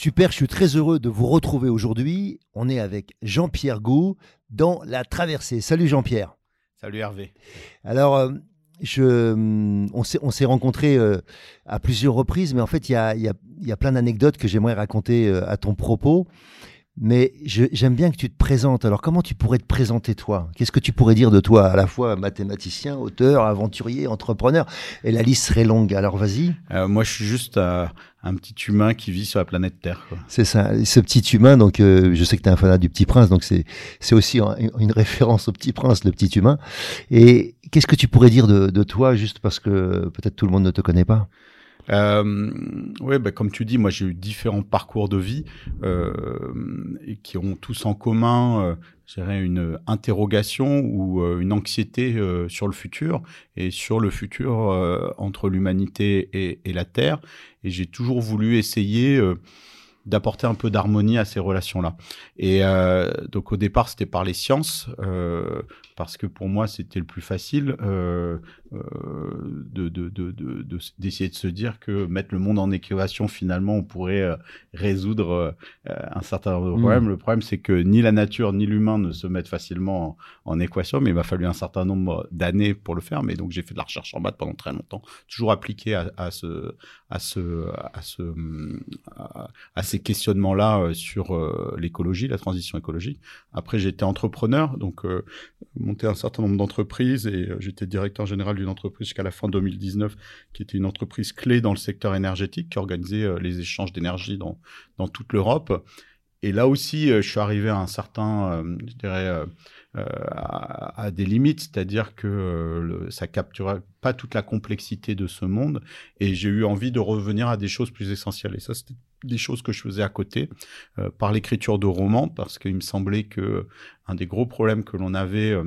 Super, je suis très heureux de vous retrouver aujourd'hui. On est avec Jean-Pierre Gou dans La Traversée. Salut Jean-Pierre. Salut Hervé. Alors, euh, je, hum, on s'est rencontrés euh, à plusieurs reprises, mais en fait, il y a, y a, plein d'anecdotes que j'aimerais raconter euh, à ton propos. Mais j'aime bien que tu te présentes. Alors, comment tu pourrais te présenter toi? Qu'est-ce que tu pourrais dire de toi À la fois mathématicien, auteur, aventurier, entrepreneur? Et la liste serait longue. Alors, vas-y. Euh, moi, je suis juste euh, un petit humain qui vit sur la planète Terre. C'est ça. Ce petit humain, donc, euh, je sais que tu es un fanat du Petit Prince, donc c'est aussi une référence au Petit Prince, le petit humain. Et qu'est-ce que tu pourrais dire de, de toi, juste parce que peut-être tout le monde ne te connaît pas? Euh, oui, bah, comme tu dis, moi j'ai eu différents parcours de vie euh, qui ont tous en commun, euh, une interrogation ou euh, une anxiété euh, sur le futur et sur le futur entre l'humanité et, la Terre. Et j'ai toujours voulu essayer d'apporter un peu d'harmonie à ces relations-là. Et euh, donc au départ, c'était par les sciences, euh, parce que pour moi, c'était le plus facile euh, de, de, de, d'essayer de, se dire que mettre le monde en équation, finalement, on pourrait résoudre un certain nombre de mmh. problèmes. Le problème, c'est que ni la nature ni l'humain ne se mettent facilement en, équation, mais il m'a fallu un certain nombre d'années pour le faire. Mais donc j'ai fait de la recherche en maths pendant très longtemps, toujours appliqué à, à ce, à ce, à ce, à, ces questionnements-là euh, sur euh, l'écologie, la transition écologique. Après, j'étais entrepreneur, donc euh, monté un certain nombre d'entreprises et j'étais directeur général d'une entreprise jusqu'à la fin 2019, qui était une entreprise clé dans le secteur énergétique, qui organisait les échanges d'énergie dans, dans toute l'Europe. Et là aussi, je suis arrivé à un certain, je dirais, à, des limites, c'est-à-dire que le, ça capturait pas toute la complexité de ce monde, et j'ai eu envie de revenir à des choses plus essentielles. Et ça, c'était des choses que je faisais à côté euh, par l'écriture de romans parce qu'il me semblait que un des gros problèmes que l'on avait euh,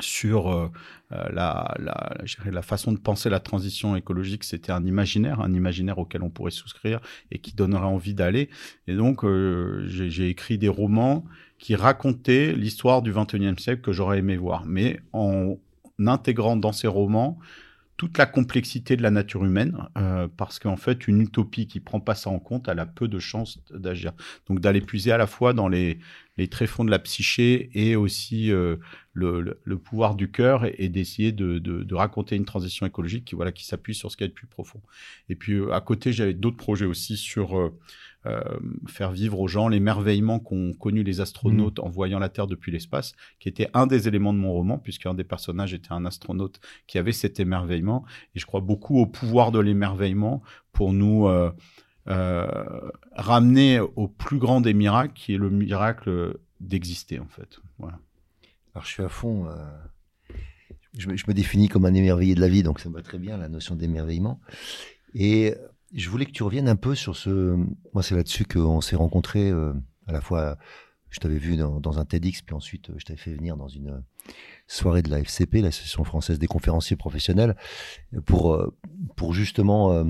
sur euh, la, la, la, façon de penser la transition écologique, c'était un imaginaire, un imaginaire auquel on pourrait souscrire et qui donnerait envie d'aller. Et donc, j'ai écrit des romans qui racontaient l'histoire du 21e siècle que j'aurais aimé voir, mais en intégrant dans ces romans toute la complexité de la nature humaine, euh, parce qu'en fait, une utopie qui prend pas ça en compte, elle a peu de chances d'agir. Donc d'aller puiser à la fois dans les, les tréfonds de la psyché et aussi euh, le, pouvoir du cœur et, d'essayer de, de, de, raconter une transition écologique qui voilà qui s'appuie sur ce qui est le plus profond. Et puis euh, à côté, j'avais d'autres projets aussi sur faire vivre aux gens l'émerveillement qu'ont connu les astronautes mm. en voyant la Terre depuis l'espace, qui était un des éléments de mon roman, puisqu'un des personnages était un astronaute qui avait cet émerveillement. Et je crois beaucoup au pouvoir de l'émerveillement pour nous euh, euh, ramener au plus grand des miracles, qui est le miracle d'exister, en fait. Voilà. Alors, je suis à fond. Je me, je, me, définis comme un émerveillé de la vie, donc ça me va très bien, la notion d'émerveillement. Et je voulais que tu reviennes un peu sur ce. Moi, c'est là-dessus qu'on s'est rencontrés. Euh, à la fois, je t'avais vu dans, un TEDx, puis ensuite, je t'avais fait venir dans une soirée de la FCP, l'Association française des conférenciers professionnels, pour, euh, pour justement euh,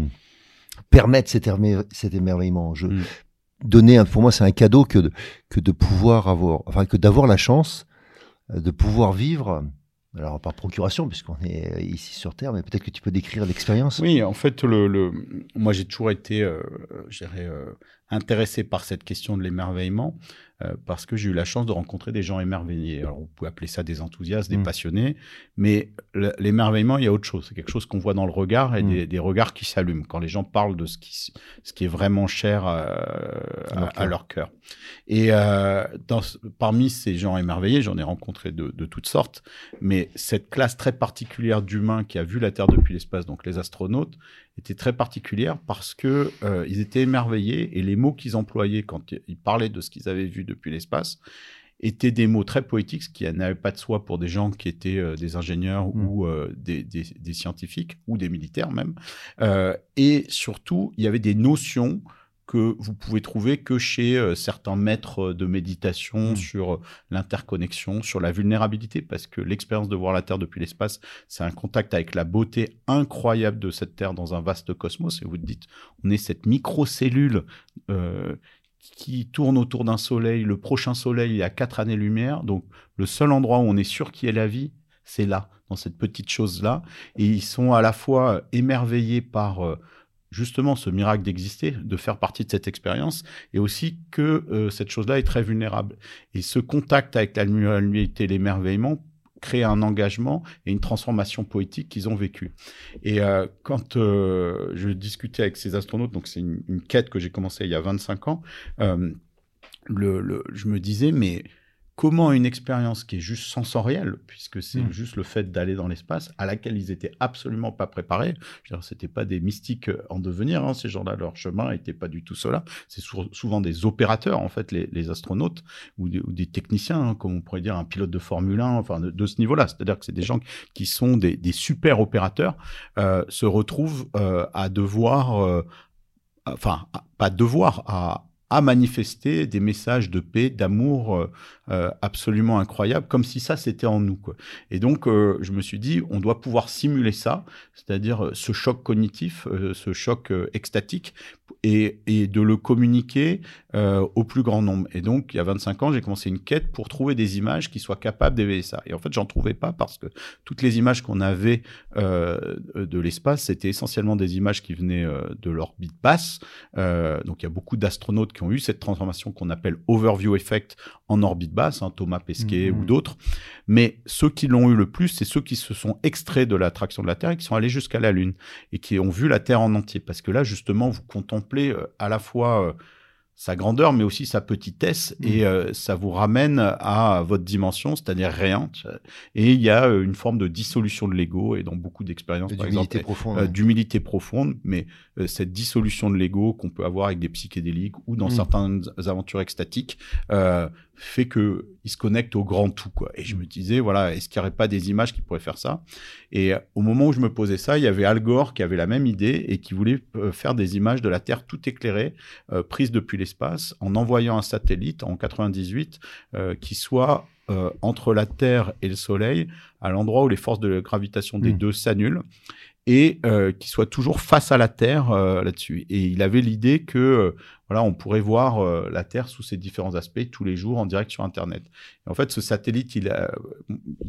permettre cet, cet émerveillement. Je, mm. donner, pour moi, c'est un cadeau que de, que de pouvoir avoir, enfin, que d'avoir la chance de pouvoir vivre alors par procuration, puisqu'on est euh, ici sur Terre, mais peut-être que tu peux décrire l'expérience. Oui, en fait, le, le... moi j'ai toujours été, euh, intéressé par cette question de l'émerveillement euh, parce que j'ai eu la chance de rencontrer des gens émerveillés. Alors, vous pouvez appeler ça des enthousiastes, des mm. passionnés, mais l'émerveillement, il y a autre chose. C'est quelque chose qu'on voit dans le regard et mm. des, regards qui s'allument quand les gens parlent de ce qui, ce qui est vraiment cher euh, à, leur cœur. Et euh, dans, parmi ces gens émerveillés, j'en ai rencontré de, de, toutes sortes, mais cette classe très particulière d'humains qui a vu la Terre depuis l'espace, donc les astronautes, était très particulière parce que euh, ils étaient émerveillés et les mots qu'ils employaient quand ils parlaient de ce qu'ils avaient vu depuis l'espace étaient des mots très poétiques, ce qui n'avait pas de soi pour des gens qui étaient euh, des ingénieurs mmh. ou euh, des, des, des, scientifiques ou des militaires même. et surtout, il y avait des notions que vous pouvez trouver que chez euh, certains maîtres de méditation mmh. sur euh, l'interconnexion, sur la vulnérabilité, parce que l'expérience de voir la Terre depuis l'espace, c'est un contact avec la beauté incroyable de cette Terre dans un vaste cosmos. Et vous dites, on est cette microcellule euh, qui tourne autour d'un soleil. Le prochain soleil, il y a quatre années-lumière. Donc, le seul endroit où on est sûr qu'il y ait la vie, c'est là, dans cette petite chose-là. Et ils sont à la fois émerveillés par justement ce miracle d'exister, de faire partie de cette expérience, et aussi que euh, cette chose-là est très vulnérable. Et ce contact avec la et l'émerveillement crée un engagement et une transformation poétique qu'ils ont vécu. Et euh, quand euh, je discutais avec ces astronautes, donc c'est une, quête que j'ai commencée il y a 25 ans, le, je me disais, mais comment une expérience qui est juste sensorielle, puisque c'est mmh. juste le fait d'aller dans l'espace, à laquelle ils étaient absolument pas préparés. C'était pas des mystiques en devenir, hein, ces gens-là, leur chemin n'était pas du tout cela. C'est souvent des opérateurs, en fait, les, astronautes, ou des, techniciens, hein, comme on pourrait dire un pilote de Formule 1, enfin, de, ce niveau-là. C'est-à-dire que c'est des gens qui sont des, super opérateurs, euh, se retrouvent euh, à devoir, euh, enfin, pas devoir, à à manifester des messages de paix, d'amour euh, euh, absolument incroyables, comme si ça c'était en nous. Et donc euh, je me suis dit, on doit pouvoir simuler ça, c'est-à-dire ce choc cognitif, ce choc extatique, et, et, de le communiquer au plus grand nombre. Et donc il y a 25 ans, j'ai commencé une quête pour trouver des images qui soient capables d'éveiller ça. Et en fait, j'en trouvais pas parce que toutes les images qu'on avait de l'espace, c'était essentiellement des images qui venaient de l'orbite basse. donc il y a beaucoup d'astronautes qui ont eu cette transformation qu'on appelle overview effect en orbite basse, hein, Thomas Pesquet ou mhm. d'autres. Mais ceux qui l'ont eu le plus, c'est ceux qui se sont extraits de l'attraction de la Terre et qui sont allés jusqu'à la Lune et qui ont vu la Terre en entier. Parce que là, justement, vous contemplez euh, à la fois euh, sa grandeur, mais aussi sa petitesse, mm. et euh, ça vous ramène à votre dimension, c'est-à-dire rien. Et il y a une forme de dissolution de l'ego, et dans beaucoup d'expériences, par exemple, profonde, euh, d'humilité profonde, mais cette dissolution de l'ego qu'on peut avoir avec des psychédéliques ou dans mm. certaines aventures extatiques, fait que il se connecte au grand tout quoi. Et je me disais voilà, est-ce qu'il n'y aurait pas des images qui pourraient faire ça? Et au moment où je me posais ça, il y avait Al Gore qui avait la même idée et qui voulait faire des images de la Terre tout éclairée, prises depuis les espace en envoyant un satellite en 98 euh, qui soit euh, entre la Terre et le Soleil, à l'endroit où les forces de gravitation des hmm. deux s'annulent et euh, qui soit toujours face à la Terre là-dessus. Et il avait l'idée que on pourrait voir la Terre sous ses différents aspects tous les jours en direct sur Internet. Et en fait, ce satellite, il a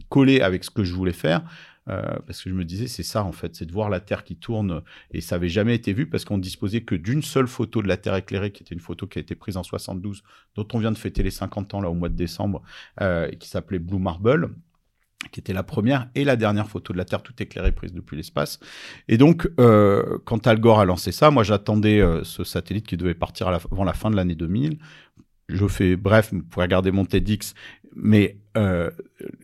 collé avec ce que je voulais faire. Euh, parce que je me disais, c'est ça en fait, c'est de voir la Terre qui tourne, et ça avait jamais été vu parce qu'on disposait que d'une seule photo de la Terre éclairée, qui était une photo qui a été prise en 72, dont on vient de fêter les 50 ans là au mois de décembre, euh, qui s'appelait Blue Marble qui était la première et la dernière photo de la Terre tout éclairée prise depuis l'espace. Et donc, euh, quand Al Gore a lancé ça, moi j'attendais ce satellite qui devait partir avant la fin de l'année 2000. Je fais bref, vous pouvez regarder mon TEDx, mais euh,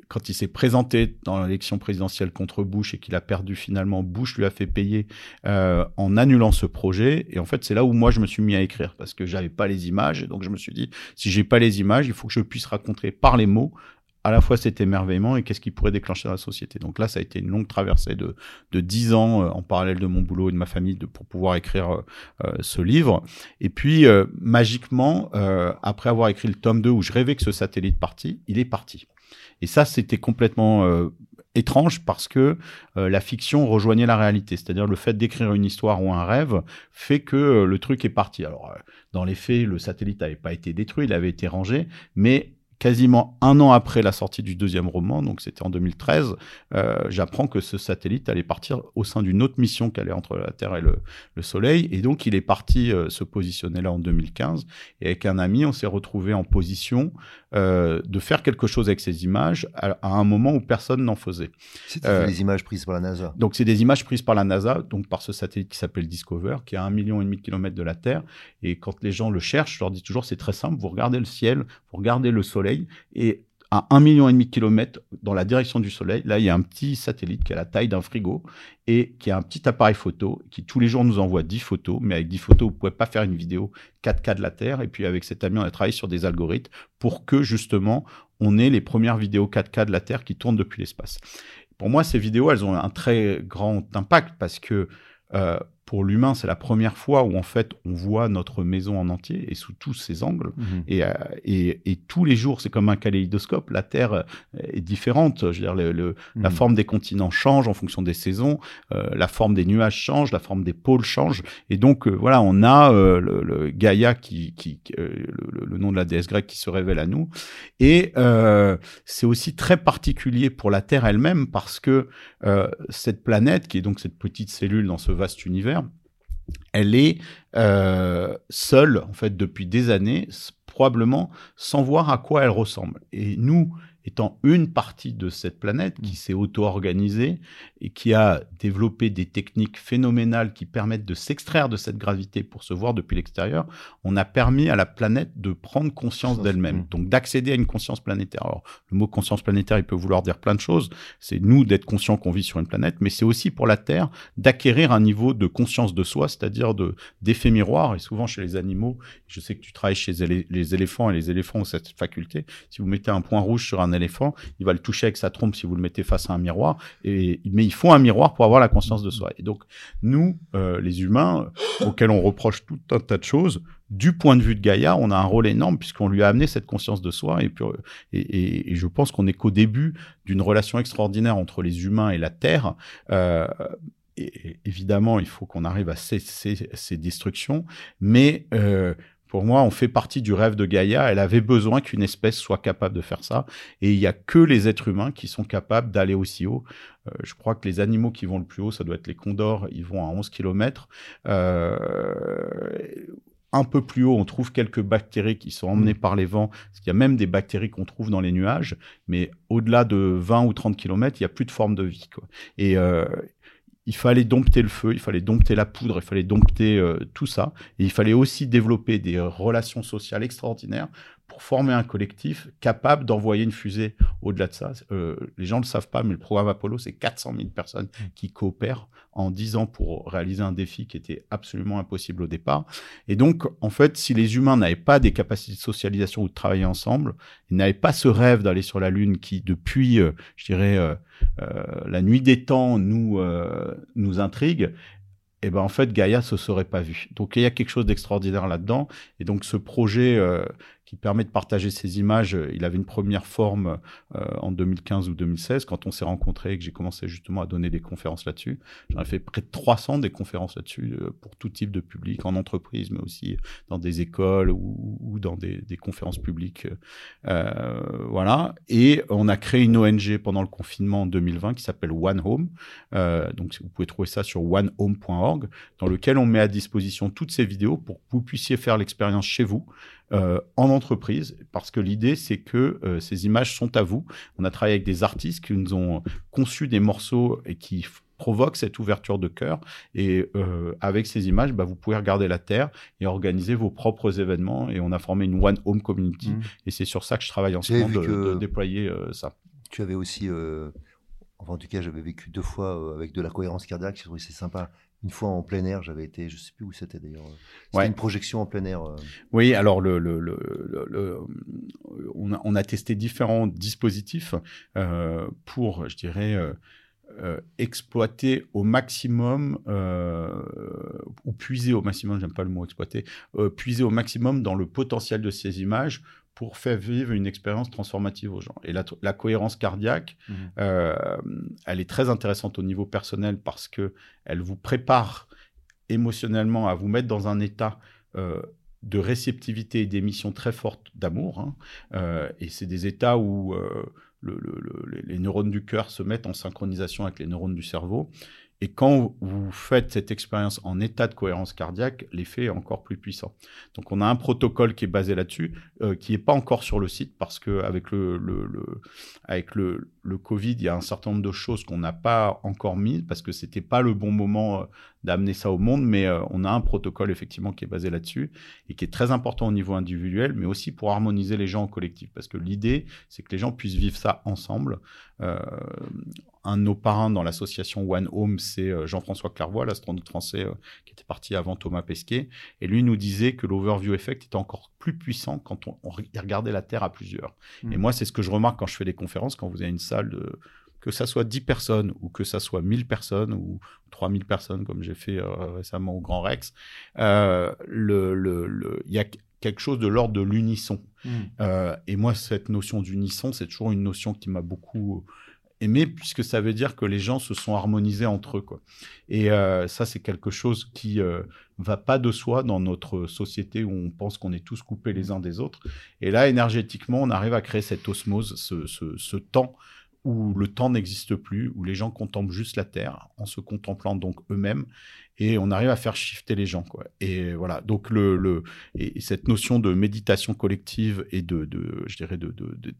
quand il s'est présenté dans l'élection présidentielle contre Bush et qu'il a perdu finalement, Bush lui a fait payer euh, en annulant ce projet. Et en fait, c'est là où moi je me suis mis à écrire parce que j'avais pas les images. Et donc je me suis dit, si j'ai pas les images, il faut que je puisse raconter par les mots à la fois cet émerveillement et qu'est-ce qui pourrait déclencher dans la société. Donc là, ça a été une longue traversée de, de 10 ans euh, en parallèle de mon boulot et de ma famille pour pouvoir écrire euh, euh, ce livre. Et puis, magiquement, après avoir écrit le tome 2 où je rêvais que ce satellite partit, il est parti. Et ça, c'était complètement étrange parce que la fiction rejoignait la réalité. C'est-à-dire le fait d'écrire une histoire ou un rêve fait que le truc est parti. Alors, dans les faits, le satellite n'avait pas été détruit, il avait été rangé, mais quasiment un an après la sortie du deuxième roman, donc c'était en 2013, euh, j'apprends que ce satellite allait partir au sein d'une autre mission qui allait entre la Terre et le, Soleil. Et donc, il est parti euh, se positionner là en 2015. Et avec un ami, on s'est retrouvé en position euh, de faire quelque chose avec ces images à, un moment où personne n'en faisait. C'était des images prises par la NASA. Donc, c'est des images prises par la NASA, donc par ce satellite qui s'appelle Discover, qui est à un million et demi de kilomètres de la Terre. Et quand les gens le cherchent, je leur dis toujours, c'est très simple, vous regardez le ciel, vous regardez le Soleil, et à un million et demi de kilomètres dans la direction du Soleil, là, il y a un petit satellite qui a la taille d'un frigo et qui a un petit appareil photo qui tous les jours nous envoie 10 photos. Mais avec 10 photos, vous pouvez pas faire une vidéo 4K de la Terre. Et puis avec cet ami, on a travaillé sur des algorithmes pour que justement, on ait les premières vidéos 4K de la Terre qui tournent depuis l'espace. Pour moi, ces vidéos, elles ont un très grand impact parce que euh, pour l'humain, c'est la première fois où en fait on voit notre maison en entier et sous tous ses angles. Mhm. Euh, et, et, tous les jours, c'est comme un kaléidoscope. La Terre euh, est différente. Je veux dire, le, la mhm. forme des continents change en fonction des saisons, euh, la forme des nuages change, la forme des pôles change. Et donc voilà, on a le, Gaïa qui, qui le, nom de la déesse grecque qui se révèle à nous. Et c'est aussi très particulier pour la Terre elle-même parce que cette planète, qui est donc cette petite cellule dans ce vaste univers elle est euh, seule, en fait, depuis des années, probablement sans voir à quoi elle ressemble. Et nous, étant une partie de cette planète qui mm. s'est auto-organisée et qui a développé des techniques phénoménales qui permettent de s'extraire de cette gravité pour se voir depuis l'extérieur, on a permis à la planète de prendre conscience d'elle-même, mm. donc d'accéder à une conscience planétaire. Alors, le mot conscience planétaire, il peut vouloir dire plein de choses. C'est nous d'être conscients qu'on vit sur une planète, mais c'est aussi pour la Terre d'acquérir un niveau de conscience de soi, c'est-à-dire de d'effet miroir. Et souvent chez les animaux, je sais que tu travailles chez les éléphants et les éléphants ont cette faculté. Si vous mettez un point rouge sur un éléphant, il va le toucher avec sa trompe si vous le mettez face à un miroir. Et, mais il faut un miroir pour avoir la conscience de soi. Et donc, nous, euh, les humains, auxquels on reproche tout un tas de choses, du point de vue de Gaïa, on a un rôle énorme puisqu'on lui a amené cette conscience de soi. Et, puis, et, je pense qu'on est qu'au début d'une relation extraordinaire entre les humains et la Terre. Euh, évidemment, il faut qu'on arrive à cesser ces destructions, mais euh, pour moi, on fait partie du rêve de Gaïa. Elle avait besoin qu'une espèce soit capable de faire ça. Et il n'y a que les êtres humains qui sont capables d'aller aussi haut. Euh, je crois que les animaux qui vont le plus haut, ça doit être les condors. Ils vont à 11 km. Euh, un peu plus haut, on trouve quelques bactéries qui sont emmenées mm. par les vents. Parce qu'il y a même des bactéries qu'on trouve dans les nuages. Mais au-delà de 20 ou 30 km, il n'y a plus de forme de vie. Quoi. Et, euh, il fallait dompter le feu, il fallait dompter la poudre, il fallait dompter euh, tout ça. Et il fallait aussi développer des relations sociales extraordinaires pour former un collectif capable d'envoyer une fusée au-delà de ça. Euh, les gens ne le savent pas, mais le programme Apollo, c'est 400 000 personnes mmh. qui coopèrent en 10 ans pour réaliser un défi qui était absolument impossible au départ. Et donc, en fait, si les humains n'avaient pas des capacités de socialisation ou de travailler ensemble, ils n'avaient pas ce rêve d'aller sur la Lune qui, depuis, euh, je dirais, euh, la nuit des temps, nous, nous intrigue, eh ben en fait Gaïa se serait pas vu. Donc il y a quelque chose d'extraordinaire là-dedans. Et donc ce projet qui permet de partager ces images. Il avait une première forme euh, en 2015 ou 2016 quand on s'est rencontrés et que j'ai commencé justement à donner des conférences là-dessus. J'en ai fait près de 300 des conférences là-dessus euh, pour tout type de public, en entreprise, mais aussi dans des écoles ou, dans des, conférences publiques. Euh, voilà. Et on a créé une ONG pendant le confinement en 2020 qui s'appelle One Home. donc vous pouvez trouver ça sur onehome.org, dans lequel on met à disposition toutes ces vidéos pour que vous puissiez faire l'expérience chez vous. Euh, en entreprise, parce que l'idée, c'est que euh, ces images sont à vous. On a travaillé avec des artistes qui nous ont conçu des morceaux et qui provoquent cette ouverture de cœur. Et euh, avec ces images, bah, vous pouvez regarder la Terre et organiser vos propres événements. Et on a formé une One Home Community. Mmh. Et c'est sur ça que je travaille en ce moment, de, déployer ça. Tu avais aussi... Enfin, en tout cas, j'avais vécu deux fois avec de la cohérence cardiaque. J'ai trouvé c'est sympa une fois en plein air, j'avais été, je sais plus où c'était d'ailleurs. C'était une projection en plein air. Euh. Oui, alors le, le, le, on, a, on, a, testé différents dispositifs euh, pour, je dirais, euh, exploiter au maximum ou puiser au maximum, j'aime pas le mot exploiter, puiser au maximum dans le potentiel de ces images pour faire vivre une expérience transformative aux gens. Et la, la cohérence cardiaque, mmh. euh, elle est très intéressante au niveau personnel parce que elle vous prépare émotionnellement à vous mettre dans un état euh, de réceptivité et d'émission très forte d'amour. Hein. Euh, et c'est des états où les neurones du cœur se mettent en synchronisation avec les neurones du cerveau. Et quand vous faites cette expérience en état de cohérence cardiaque, l'effet est encore plus puissant. Donc on a un protocole qui est basé là-dessus, euh, qui n'est pas encore sur le site parce que avec le, le, avec le, le, Covid, il y a un certain nombre de choses qu'on n'a pas encore mises parce que c'était pas le bon moment euh, d'amener ça au monde, mais euh, on a un protocole effectivement qui est basé là-dessus et qui est très important au niveau individuel, mais aussi pour harmoniser les gens au collectif parce que l'idée, c'est que les gens puissent vivre ça ensemble. Euh, un de nos parrains dans l'association One Home, c'est Jean-François Clairvoy, l'astronaute français qui était parti avant Thomas Pesquet. Et lui nous disait que l'overview effect était encore plus puissant quand on, regardait la Terre à plusieurs. Hmm. Et moi, c'est ce que je remarque quand je fais des conférences, quand vous avez une salle de que ça soit 10 personnes ou que ça soit 1000 personnes ou 3000 personnes comme j'ai fait récemment au Grand Rex, il le, le, y a quelque chose de l'ordre de l'unisson. Hmm. et moi, cette notion d'unisson, c'est toujours une notion qui m'a beaucoup aimé puisque ça veut dire que les gens se sont harmonisés entre eux quoi. Et euh, ça c'est quelque chose qui euh, va pas de soi dans notre société où on pense qu'on est tous coupés les uns des autres. Et là énergétiquement on arrive à créer cette osmose, ce, ce, ce temps où le temps n'existe plus, où les gens contemplent juste la terre en se contemplant donc eux-mêmes et on arrive à faire shifter les gens quoi. Et voilà, donc le, le et cette notion de méditation collective et de, de je dirais de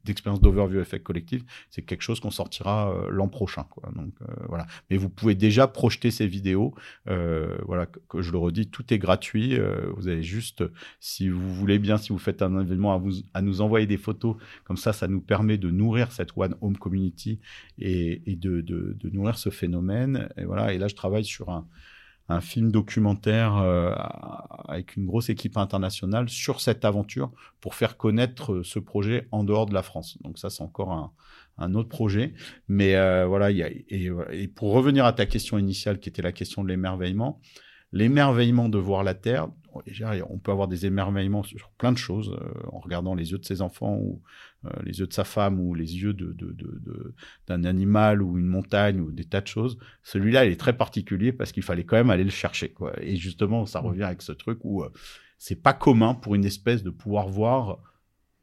d'expérience d'overview effect collective, c'est quelque chose qu'on sortira euh, l'an prochain quoi. Donc euh, voilà, mais vous pouvez déjà projeter ces vidéos. Euh, voilà, que, je le redis, tout est gratuit. Euh, vous avez juste, si vous voulez bien, si vous faites un événement, à, vous, à nous envoyer des photos. Comme ça, ça nous permet de nourrir cette One Home Community et, et de, de, de nourrir ce phénomène. Et voilà, et là, je travaille sur un un film documentaire euh, avec une grosse équipe internationale sur cette aventure pour faire connaître euh, ce projet en dehors de la France. Donc ça, c'est encore un, un, autre projet. Mais euh, voilà, y a, et, et, pour revenir à ta question initiale, qui était la question de l'émerveillement, l'émerveillement de voir la Terre, on peut avoir des émerveillements sur plein de choses euh, en regardant les yeux de ses enfants ou euh, les yeux de sa femme ou les yeux d'un de, de, animal ou une montagne ou des tas de choses. Celui-là, il est très particulier parce qu'il fallait quand même aller le chercher. Quoi. Et justement, ça mmh. revient avec ce truc où euh, c'est pas commun pour une espèce de pouvoir voir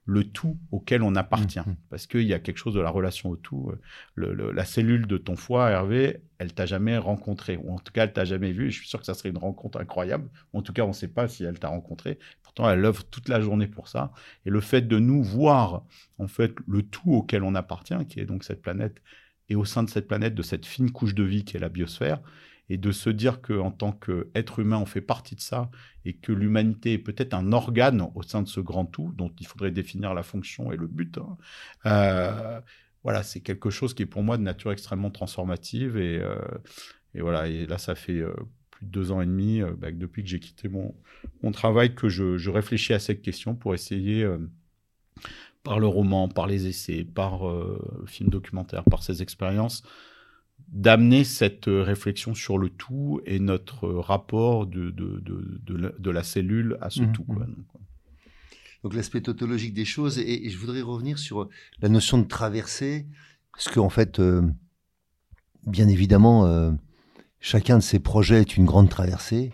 le tout auquel on appartient. Mmh, mmh. Parce qu'il y a quelque chose de la relation au tout. Le, la cellule de ton foie, Hervé, elle t'a jamais rencontré, ou en tout cas, elle t'a jamais vu. Je suis sûr que ça serait une rencontre incroyable. En tout cas, on ne sait pas si elle t'a rencontré. Pourtant, elle œuvre toute la journée pour ça. Et le fait de nous voir, en fait, le tout auquel on appartient, qui est donc cette planète, et au sein de cette planète, de cette fine couche de vie qui est la biosphère, et de se dire qu'en tant qu'être humain, on fait partie de ça et que l'humanité est peut-être un organe au sein de ce grand tout dont il faudrait définir la fonction et le but. Hein. Euh, voilà, c'est quelque chose qui est pour moi de nature extrêmement transformative et, euh, voilà. Là, ça fait euh, plus de deux ans et demi, bah, depuis que j'ai quitté mon, mon travail, que je, je, réfléchis à cette question pour essayer par le roman, par les essais, par le film documentaire, par ces expériences, d'amener cette euh, réflexion sur le tout et notre euh, rapport de, de, de, de la, cellule à ce mmh, tout. Quoi. Mmh. Donc, l'aspect tautologique des choses, et, je voudrais revenir sur la notion de traversée, parce qu'en fait, euh, bien évidemment, chacun de ces projets est une grande traversée.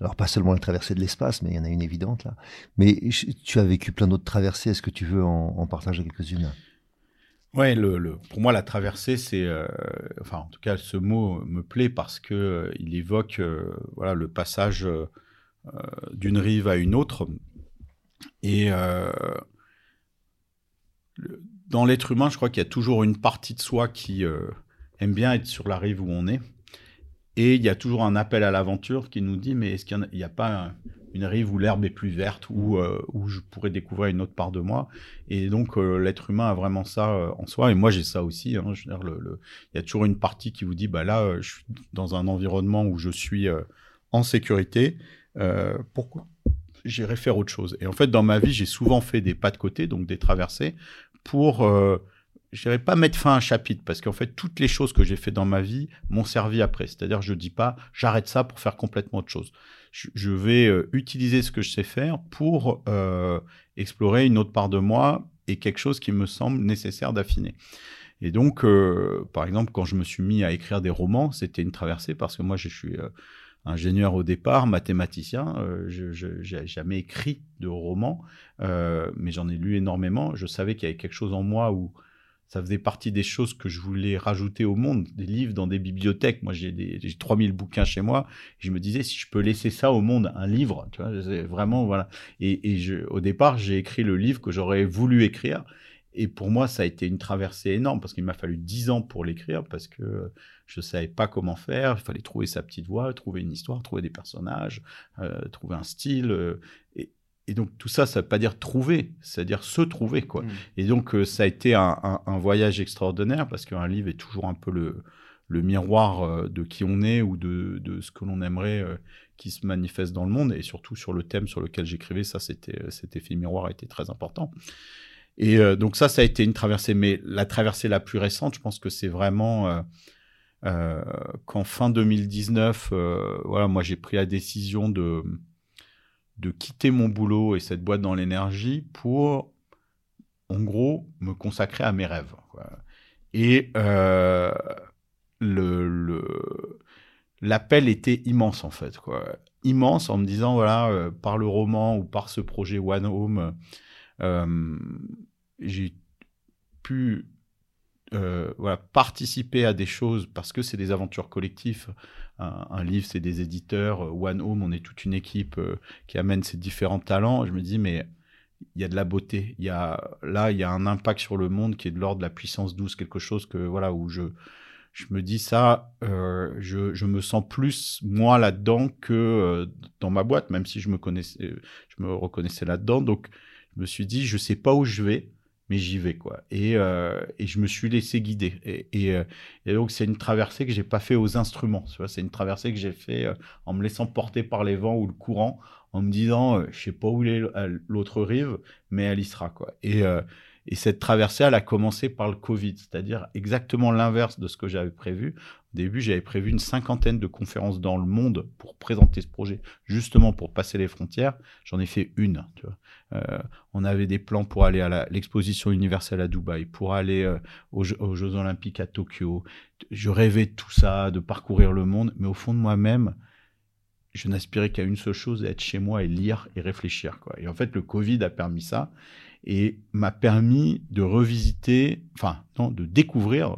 Alors pas seulement la traversée de l'espace, mais il y en a une évidente là. Mais tu as vécu plein d'autres traversées. Est-ce que tu veux en, en partager quelques-unes? Le, pour moi, la traversée, c'est, euh, enfin, en tout cas, ce mot me plaît parce que euh, il évoque, euh, voilà, le passage d'une rive à une autre. Et dans l'être humain, je crois qu'il y a toujours une partie de soi qui aime bien être sur la rive où on est. Et il y a toujours un appel à l'aventure qui nous dit, mais est-ce qu'il n'y a, pas une rive où l'herbe est plus verte, où, euh, où je pourrais découvrir une autre part de moi. Et donc, euh, l'être humain a vraiment ça euh, en soi. Et moi, j'ai ça aussi. Hein. Je veux dire, le, le... il y a toujours une partie qui vous dit, bah là, je suis dans un environnement où je suis en sécurité. pourquoi? J'irai faire autre chose Et en fait, dans ma vie, j'ai souvent fait des pas de côté, donc des traversées, pour je dirais pas mettre fin à un chapitre parce qu'en fait toutes les choses que j'ai fait dans ma vie m'ont servi après. C'est-à-dire je dis pas j'arrête ça pour faire complètement autre chose je, vais euh, utiliser ce que je sais faire pour euh, explorer une autre part de moi et quelque chose qui me semble nécessaire d'affiner. Et donc, euh, par exemple, quand je me suis mis à écrire des romans, c'était une traversée parce que moi, je suis ingénieur au départ, mathématicien. je n'ai jamais écrit de roman, mais j'en ai lu énormément. Je savais qu'il y avait quelque chose en moi où ça faisait partie des choses que je voulais rajouter au monde, des livres dans des bibliothèques. Moi, j'ai 3000 bouquins chez moi. je me disais, si je peux laisser ça au monde, un livre, tu vois, vraiment, voilà. Et, au départ, j'ai écrit le livre que j'aurais voulu écrire. Et pour moi, ça a été une traversée énorme parce qu'il m'a fallu 10 ans pour l'écrire parce que je ne savais pas comment faire. Il fallait trouver sa petite voix, trouver une histoire, trouver des personnages, euh, trouver un style. Euh, et, donc tout ça, ça ne veut pas dire trouver, c'est-à-dire se trouver. quoi. Mm. Et donc euh, ça a été un, voyage extraordinaire parce qu'un livre est toujours un peu le, le miroir euh, de qui on est ou de, de ce que l'on aimerait euh, qui se manifeste dans le monde. Et surtout sur le thème sur lequel j'écrivais, ça, c'était, cet effet miroir était très important. Et donc ça, ça a été une traversée. Mais la traversée la plus récente, je pense que c'est vraiment... qu'en fin 2019, voilà, moi j'ai pris la décision de, de quitter mon boulot et cette boîte dans l'énergie pour, en gros, me consacrer à mes rêves. Et euh, le, l'appel était immense en fait, quoi. Immense en me disant voilà euh, par le roman ou par ce projet One Home, euh, j'ai pu participer à des choses parce que c'est des aventures collectives un, livre, c'est des éditeurs. One Home, on est toute une équipe euh, qui amène ses différents talents. Je me dis, mais il y a de la beauté. Il y a, là, il y a un impact sur le monde qui est de l'ordre de la puissance douce, quelque chose que, voilà, où je, je me dis ça, euh, je, je, me sens plus moi là-dedans que euh, dans ma boîte, même si je me connaissais, je me reconnaissais là-dedans. Donc, je me suis dit, je sais pas où je vais, mais j'y vais quoi. Et, euh, et, je me suis laissé guider. Et, euh, et, donc c'est une traversée que j'ai pas fait aux instruments. C'est une traversée que j'ai fait euh, en me laissant porter par les vents ou le courant, en me disant je sais pas où est l'autre rive, mais elle y sera quoi. Et cette traversée, elle a commencé par le Covid, c'est-à-dire exactement l'inverse de ce que j'avais prévu. Début, j'avais prévu une cinquantaine de conférences dans le monde pour présenter ce projet, justement pour passer les frontières. J'en ai fait une. Euh, on avait des plans pour aller à l'exposition universelle à Dubaï, pour aller euh, aux, Jeux Olympiques à Tokyo. Je rêvais de tout ça, de parcourir le monde, mais au fond de moi-même, je n'aspirais qu'à une seule chose, être chez moi et lire et réfléchir. Et en fait, le Covid a permis ça et m'a permis de revisiter, enfin, de découvrir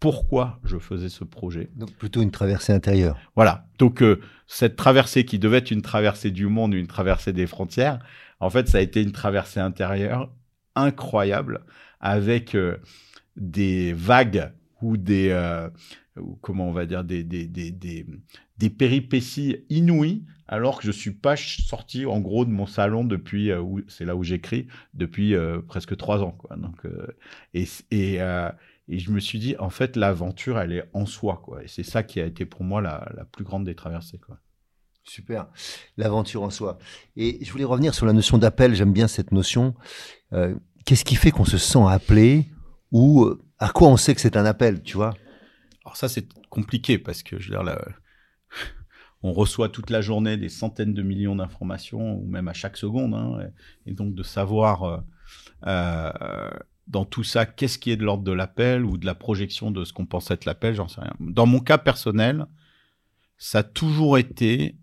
pourquoi je faisais ce projet. Donc plutôt une traversée intérieure. Voilà. Donc euh, cette traversée qui devait être une traversée du monde, une traversée des frontières, en fait, ça a été une traversée intérieure incroyable avec euh, des vagues ou des euh, comment on va dire des, des, des, des, péripéties inouïes alors que je suis pas sorti en gros de mon salon depuis euh, c'est là où j'écris depuis presque trois ans quoi donc et et, et je me suis dit en fait l'aventure elle est en soi quoi. Et c'est ça qui a été pour moi la, la plus grande des traversées quoi. Super, l'aventure en soi. Et je voulais revenir sur la notion d'appel, j'aime bien cette notion. Qu'est-ce qui fait qu'on se sent appelé ou à quoi on sait que c'est un appel, tu vois? Alors ça c'est compliqué parce que je veux dire là, on reçoit toute la journée des centaines de millions d'informations, ou même à chaque seconde, hein, et, donc de savoir euh, euh, dans tout ça qu'est-ce qui est de l'ordre de l'appel ou de la projection de ce qu'on pense être l'appel, j'en sais rien. Dans mon cas personnel, ça a toujours été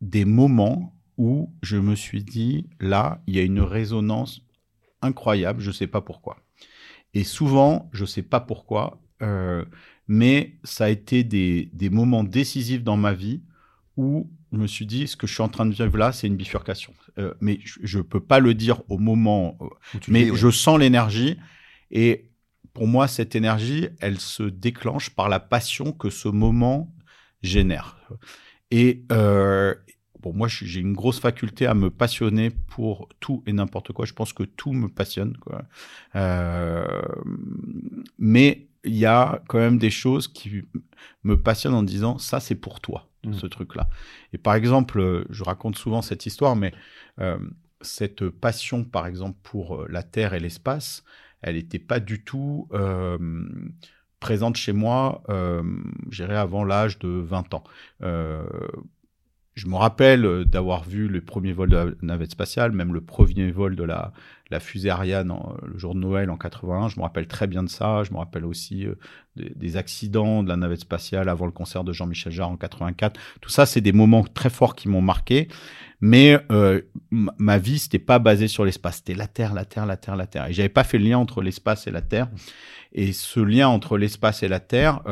des moments où je me suis dit, là, il y a une résonance incroyable, je ne sais pas pourquoi. Et souvent, je ne sais pas pourquoi, euh, mais ça a été des, des, moments décisifs dans ma vie où je me suis dit, ce que je suis en train de vivre là, c'est une bifurcation. Euh, mais je ne peux pas le dire au moment, euh, mais je sens l'énergie. Et pour moi, cette énergie, elle se déclenche par la passion que ce moment génère. Et euh, bon, moi, j'ai une grosse faculté à me passionner pour tout et n'importe quoi. Je pense que tout me passionne. Quoi. Euh, mais il y a quand même des choses qui me passionnent en disant ça c'est pour toi mmh. ce truc là et par exemple euh, je raconte souvent cette histoire mais euh, cette passion par exemple pour euh, la terre et l'espace elle n'était pas du tout présente chez moi j'irais avant l'âge de 20 ans je me rappelle euh, d'avoir vu le premier vol de la navette spatiale, même le premier vol de la, fusée Ariane le jour de Noël en 81. Je me rappelle très bien de ça. Je me rappelle aussi euh, des, accidents de la navette spatiale avant le concert de Jean-Michel Jarre en 84. Tout ça, c'est des moments très forts qui m'ont marqué. Mais euh, ma vie, c'était pas basé sur l'espace. C'était la Terre, la Terre, la Terre, la Terre. Et j'avais pas fait le lien entre l'espace et la Terre. Et ce lien entre l'espace et la Terre,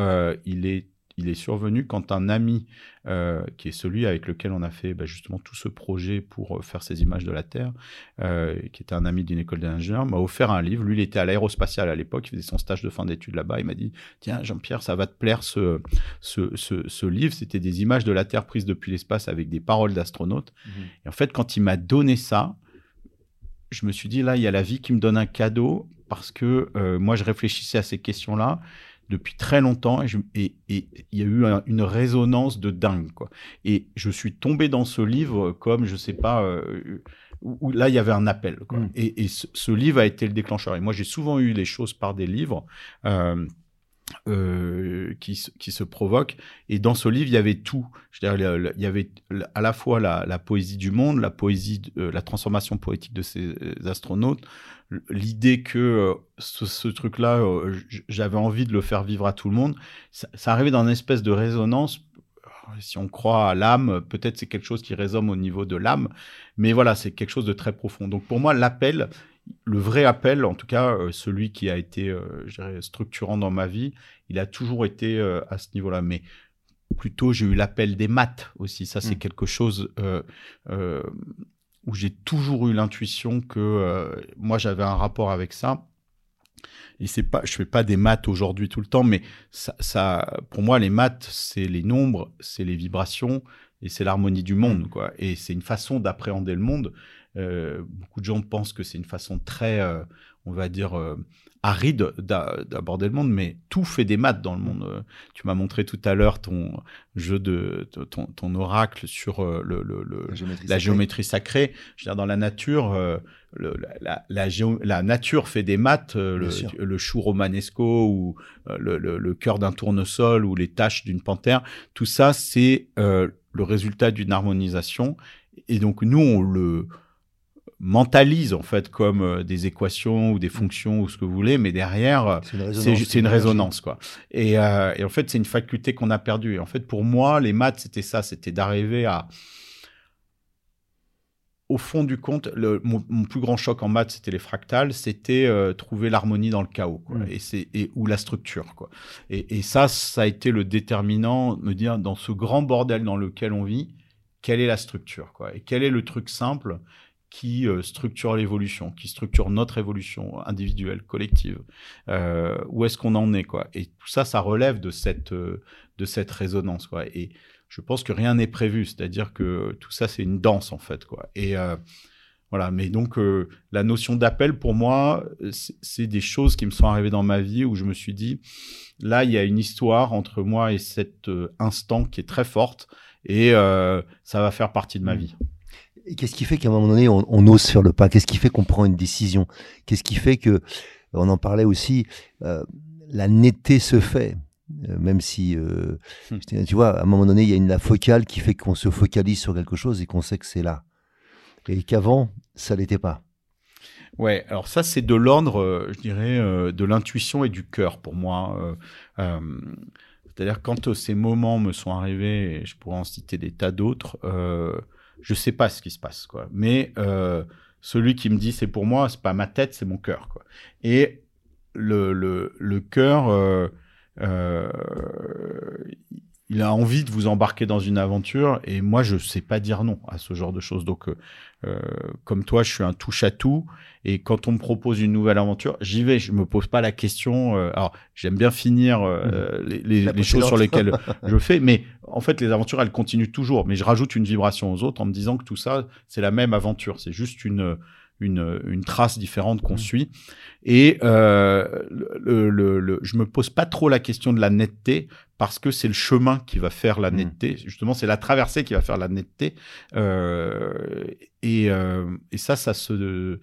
il est il est survenu quand un ami, euh, qui est celui avec lequel on a fait bah, justement tout ce projet pour euh, faire ces images de la Terre, euh, qui était un ami d'une école d'ingénieurs, m'a offert un livre. Lui, il était à l'aérospatiale à l'époque, il faisait son stage de fin d'études là-bas. Il m'a dit Tiens, Jean-Pierre, ça va te plaire ce, ce, livre. C'était des images de la Terre prises depuis l'espace avec des paroles d'astronautes. Mmh. Et en fait, quand il m'a donné ça, je me suis dit Là, il y a la vie qui me donne un cadeau parce que moi, je réfléchissais à ces questions-là depuis très longtemps et il y a eu une résonance de dingue. Quoi. Et je suis tombé dans ce livre comme, je sais pas, euh, où, là, il y avait un appel. Quoi. Mm. Et, ce, livre a été le déclencheur. Et moi, j'ai souvent eu les choses par des livres. Euh, euh, qui, qui, se provoquent. Et dans ce livre, il y avait tout. Je veux dire, il y avait à la fois la, la poésie du monde, la poésie, la transformation poétique de ces astronautes, l'idée que euh, ce, truc-là, euh, j'avais envie de le faire vivre à tout le monde, ça, arrivait dans une espèce de résonance. Si on croit à l'âme, peut-être c'est quelque chose qui résonne au niveau de l'âme, mais voilà, c'est quelque chose de très profond. Donc pour moi, l'appel, le vrai appel, en tout cas euh, celui qui a été structurant dans ma vie, il a toujours été à ce niveau-là. Mais plutôt, j'ai eu l'appel des maths aussi. Ça, c'est mmh. quelque chose où j'ai toujours eu l'intuition que euh, moi j'avais un rapport avec ça. Et c'est pas, je fais pas des maths aujourd'hui tout le temps, mais ça, ça, pour moi, les maths, c'est les nombres, c'est les vibrations et c'est l'harmonie du monde, quoi. Et c'est une façon d'appréhender le monde. Euh, beaucoup de gens pensent que c'est une façon très, euh, on va dire, aride d'aborder le monde, mais tout fait des maths dans le monde. Euh, tu m'as montré tout à l'heure ton jeu de ton, oracle sur euh, le, la, géométrie, sacrée. Je veux dire, dans la nature, euh, la, la, nature fait des maths. le, chou romanesco ou le, cœur d'un tournesol ou les taches d'une panthère. Tout ça, c'est le résultat d'une harmonisation. Et donc nous, on le mentalise en fait comme euh, des équations ou des fonctions ou ce que vous voulez, mais derrière, c'est une résonance, quoi. Et, euh, et, en fait, c'est une faculté qu'on a perdue. Et en fait, pour moi, les maths, c'était ça, c'était d'arriver à au fond du compte, le, mon, plus grand choc en maths, c'était les fractales, c'était euh, trouver l'harmonie dans le chaos, quoi, mm. et c'est et ou la structure, quoi. Et, et, ça, ça a été le déterminant, me dire dans ce grand bordel dans lequel on vit, quelle est la structure, quoi, et quel est le truc simple qui euh, structure l'évolution, qui structure notre évolution individuelle, collective. Euh, où est-ce qu'on en est, quoi? Et tout ça, ça relève de cette, euh, de cette résonance, quoi. Et je pense que rien n'est prévu, c'est-à-dire que tout ça, c'est une danse, en fait, quoi. Et voilà, mais donc la notion d'appel, pour moi, c'est des choses qui me sont arrivées dans ma vie où je me suis dit, là, il y a une histoire entre moi et cet instant qui est très forte, et ça va faire partie de ma mmh. Qu'est-ce qui fait qu'à un moment donné, on, ose faire le pas? Qu'est-ce qui fait qu'on prend une décision? Qu'est-ce qui fait que, on en parlait aussi, euh, la netteté se fait euh, même si, euh, hmm. tu vois, à un moment donné, il y a une la focale qui fait qu'on se focalise sur quelque chose et qu'on sait que c'est là. Et qu'avant, ça l'était pas. Ouais, alors ça, c'est de l'ordre, je dirais, de l'intuition et du cœur pour moi. C'est-à-dire, quand ces moments me sont arrivés, et je pourrais en citer des tas d'autres, je sais pas ce qui se passe, quoi. Mais euh, celui qui me dit c'est pour moi, c'est pas ma tête, c'est mon cœur, quoi. Et le, le, le cœur, euh, euh, il a envie de vous embarquer dans une aventure et moi je sais pas dire non à ce genre de choses. Donc euh, euh, comme toi je suis un touche à tout et quand on me propose une nouvelle aventure j'y vais. Je me pose pas la question euh, alors j'aime bien finir mmh. les, les, choses sur lesquelles je fais mais en fait les aventures elles continuent toujours. Mais je rajoute une vibration aux autres en me disant que tout ça c'est la même aventure. C'est juste une une, une trace différente qu'on mmh. suit. Et euh, le, le, le, je me pose pas trop la question de la netteté parce que c'est le chemin qui va faire la mmh. netteté. Justement, c'est la traversée qui va faire la netteté. Euh, et, euh, et ça, ça se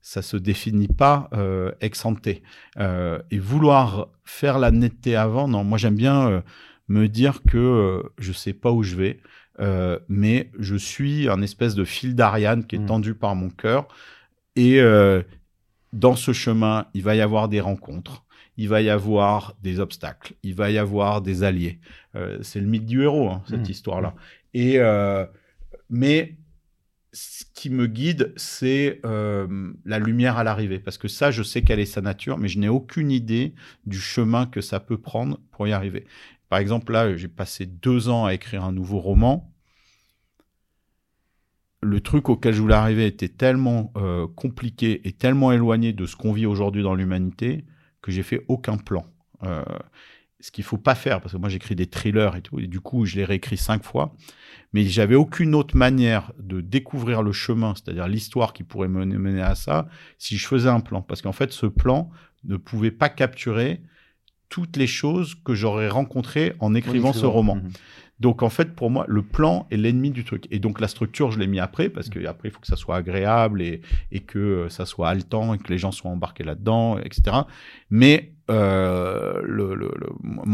ça se définit pas euh, ex ante. Et vouloir faire la netteté avant, non. Moi, j'aime bien me dire que je sais pas où je vais. euh, mais je suis un espèce de fil d'Ariane qui est Mm. tendu par mon cœur. Et euh, dans ce chemin, il va y avoir des rencontres, il va y avoir des obstacles, il va y avoir des alliés. Euh, c'est le mythe du héros, hein, cette Mm. histoire-là. Et euh, mais ce qui me guide, c'est euh, la lumière à l'arrivée, parce que ça, je sais quelle est sa nature, mais je n'ai aucune idée du chemin que ça peut prendre pour y arriver. Par exemple, là, j'ai passé deux ans à écrire un nouveau roman. Le truc auquel je voulais arriver était tellement euh, compliqué et tellement éloigné de ce qu'on vit aujourd'hui dans l'humanité que j'ai fait aucun plan. Euh, ce qu'il faut pas faire, parce que moi j'écris des thrillers et tout, et du coup je les réécris cinq fois, mais j'avais aucune autre manière de découvrir le chemin, c'est-à-dire l'histoire qui pourrait me mener à ça, si je faisais un plan. Parce qu'en fait, ce plan ne pouvait pas capturer toutes les choses que j'aurais rencontrées en écrivant ce roman. Mhm. Donc en fait, pour moi, le plan est l'ennemi du truc. Et donc la structure, je l'ai mis après, parce que après, il faut que ça soit agréable et, et que euh, ça soit haletant et que les gens soient embarqués là-dedans, etc. Mais euh, le, le, le- mon,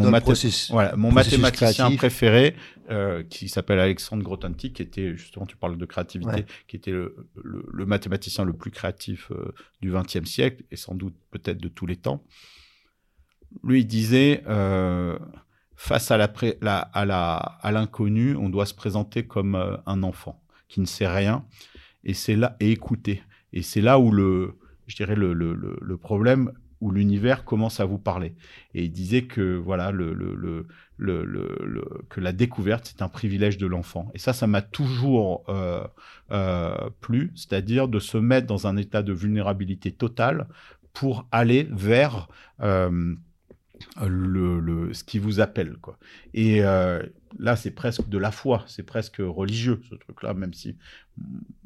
voilà, mathématicien créatif. préféré, euh, qui s'appelle Alexandre Grothendieck, qui était justement, tu parles de créativité, Ouais. qui était le mathématicien le plus créatif euh, du XXe siècle et sans doute peut-être de tous les temps. Lui, il disait, euh, face à pré- la- à l'inconnu, on doit se présenter comme euh, un enfant qui ne sait rien et c'est là et écouter. Et c'est là où le, je dirais le, le, problème où l'univers commence à vous parler. Et il disait que voilà le, le, le, le, que la découverte c'est un privilège de l'enfant. Et ça, ça m'a toujours euh, plu, c'est-à-dire de se mettre dans un état de vulnérabilité totale pour aller vers le, le, ce qui vous appelle. Quoi. Et euh, là, c'est presque de la foi, c'est presque religieux, ce truc-là, même si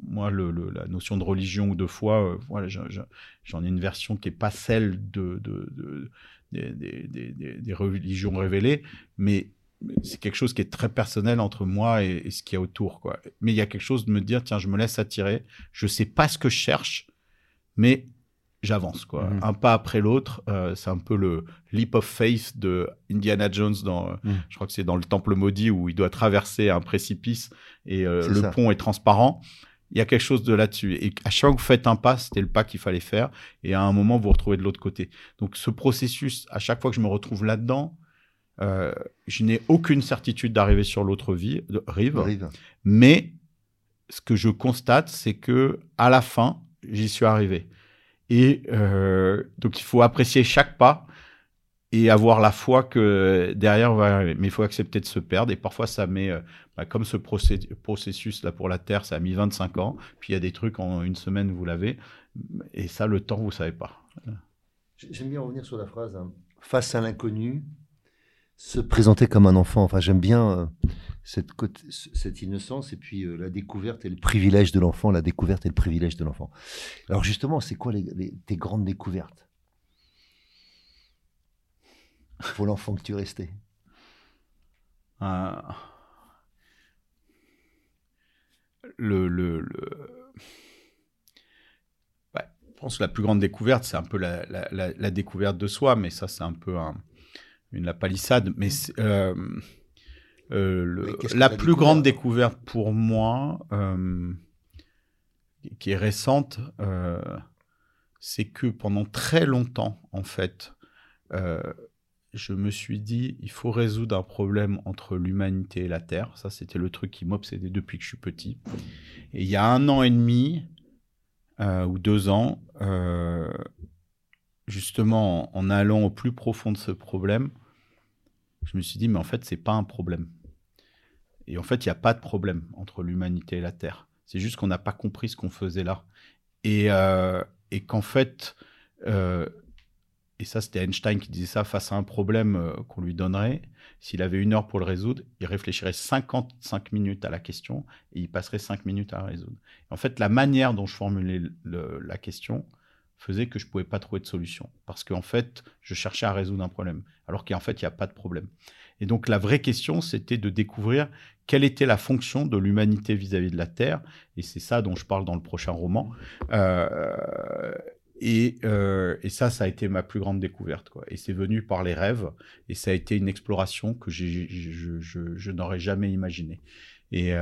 moi, le, la notion de religion ou de foi, euh, voilà, je- je- j'en ai une version qui n'est pas celle de, de- de- des, des- des- des- religions révélées, mais c'est quelque chose qui est très personnel entre moi et, ce qu'il y a autour. Quoi. Mais il y a quelque chose de me dire, tiens, je me laisse attirer, je sais pas ce que je cherche, mais j'avance quoi Mhm. un pas après l'autre euh, c'est un peu le leap of faith de Indiana Jones dans euh, Mhm. je crois que c'est dans le temple maudit où il doit traverser un précipice et euh, le ça. pont est transparent il y a quelque chose de là-dessus et à chaque fois que vous faites un pas c'était le pas qu'il fallait faire et à un moment vous vous retrouvez de l'autre côté donc ce processus à chaque fois que je me retrouve là-dedans euh, je n'ai aucune certitude d'arriver sur l'autre rive Arrive. mais ce que je constate, c'est que à la fin, j'y suis arrivé. Et euh, donc, il faut apprécier chaque pas et avoir la foi que derrière on va arriver. Mais il faut accepter de se perdre. Et parfois, ça met, euh, bah, comme ce processus là pour la Terre, ça a mis 25 ans. Puis il y a des trucs en une semaine, vous l'avez. Et ça, le temps, vous savez pas. J'aime bien revenir sur la phrase hein, face à l'inconnu, se présenter comme un enfant. Enfin, j'aime bien euh, cette, cette innocence et puis euh, la découverte et le privilège de l'enfant. La découverte et le privilège de l'enfant. Alors justement, c'est quoi tes grandes découvertes? Pour l'enfant que tu es resté Euh, le, le, le- je pense que la plus grande découverte, c'est un peu la découverte de soi, mais ça, c'est un peu un- une la palissade. Mais c'est, euh, euh, le- Mais la plus grande découvert découverte pour moi, euh, qui est récente, c'est que pendant très longtemps, en fait, je me suis dit, il faut résoudre un problème entre l'humanité et la Terre. Ça, c'était le truc qui m'obsédait depuis que je suis petit. Et il y a un an et demi, ou deux ans, justement, en, allant au plus profond de ce problème, je me suis dit, mais en fait, c'est pas un problème. Et en fait, il n'y a pas de problème entre l'humanité et la Terre. C'est juste qu'on n'a pas compris ce qu'on faisait là. Et, euh, et qu'en fait, euh, et ça c'était Einstein qui disait ça, face à un problème euh, qu'on lui donnerait, s'il avait une heure pour le résoudre, il réfléchirait 55 minutes à la question et il passerait 5 minutes à la résoudre. En fait, la manière dont je formulais la question faisait que je pouvais pas trouver de solution. Parce qu'en fait, je cherchais à résoudre un problème, alors qu'en fait, il n'y a pas de problème. Et donc, la vraie question, c'était de découvrir quelle était la fonction de l'humanité vis-à-vis de la Terre. Et c'est ça dont je parle dans le prochain roman. Euh, et, euh, et ça, ça a été ma plus grande découverte. Quoi. Et c'est venu par les rêves. Et ça a été une exploration que je, n'aurais jamais imaginée. Et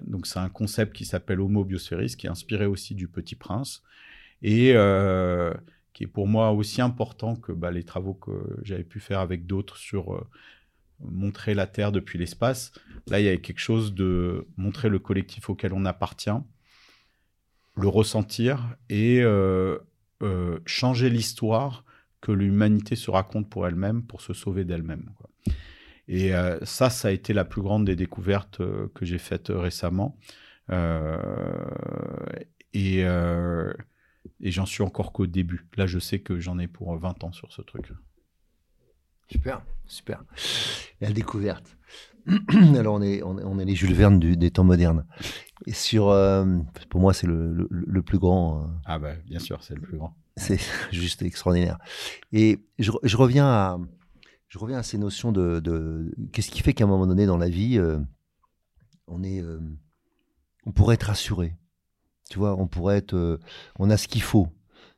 donc c'est un concept qui s'appelle Homo Biosphéris, qui est inspiré aussi du Petit Prince et qui est pour moi aussi important que bah, les travaux que j'avais pu faire avec d'autres sur montrer la Terre depuis l'espace. Là, il y a quelque chose de montrer le collectif auquel on appartient, le ressentir et euh, euh, changer l'histoire que l'humanité se raconte pour elle-même, pour se sauver d'elle-même. Et euh, ça, ça a été la plus grande des découvertes que j'ai faites récemment. et, et j'en suis encore qu'au début. Là, je sais que j'en ai pour 20 ans sur ce truc. Super, super. La découverte. Alors, on est, on est, les Jules Verne des temps modernes. Et sur, euh, pour moi, c'est le, le, plus grand. Euh, ah, bah, bien sûr, c'est le plus grand. C'est juste extraordinaire. Et je, je, reviens à, je reviens à ces notions de. de Qu'est-ce qui fait qu'à un moment donné dans la vie, euh, on, est, on pourrait être rassuré Tu vois, on pourrait être. on a ce qu'il faut.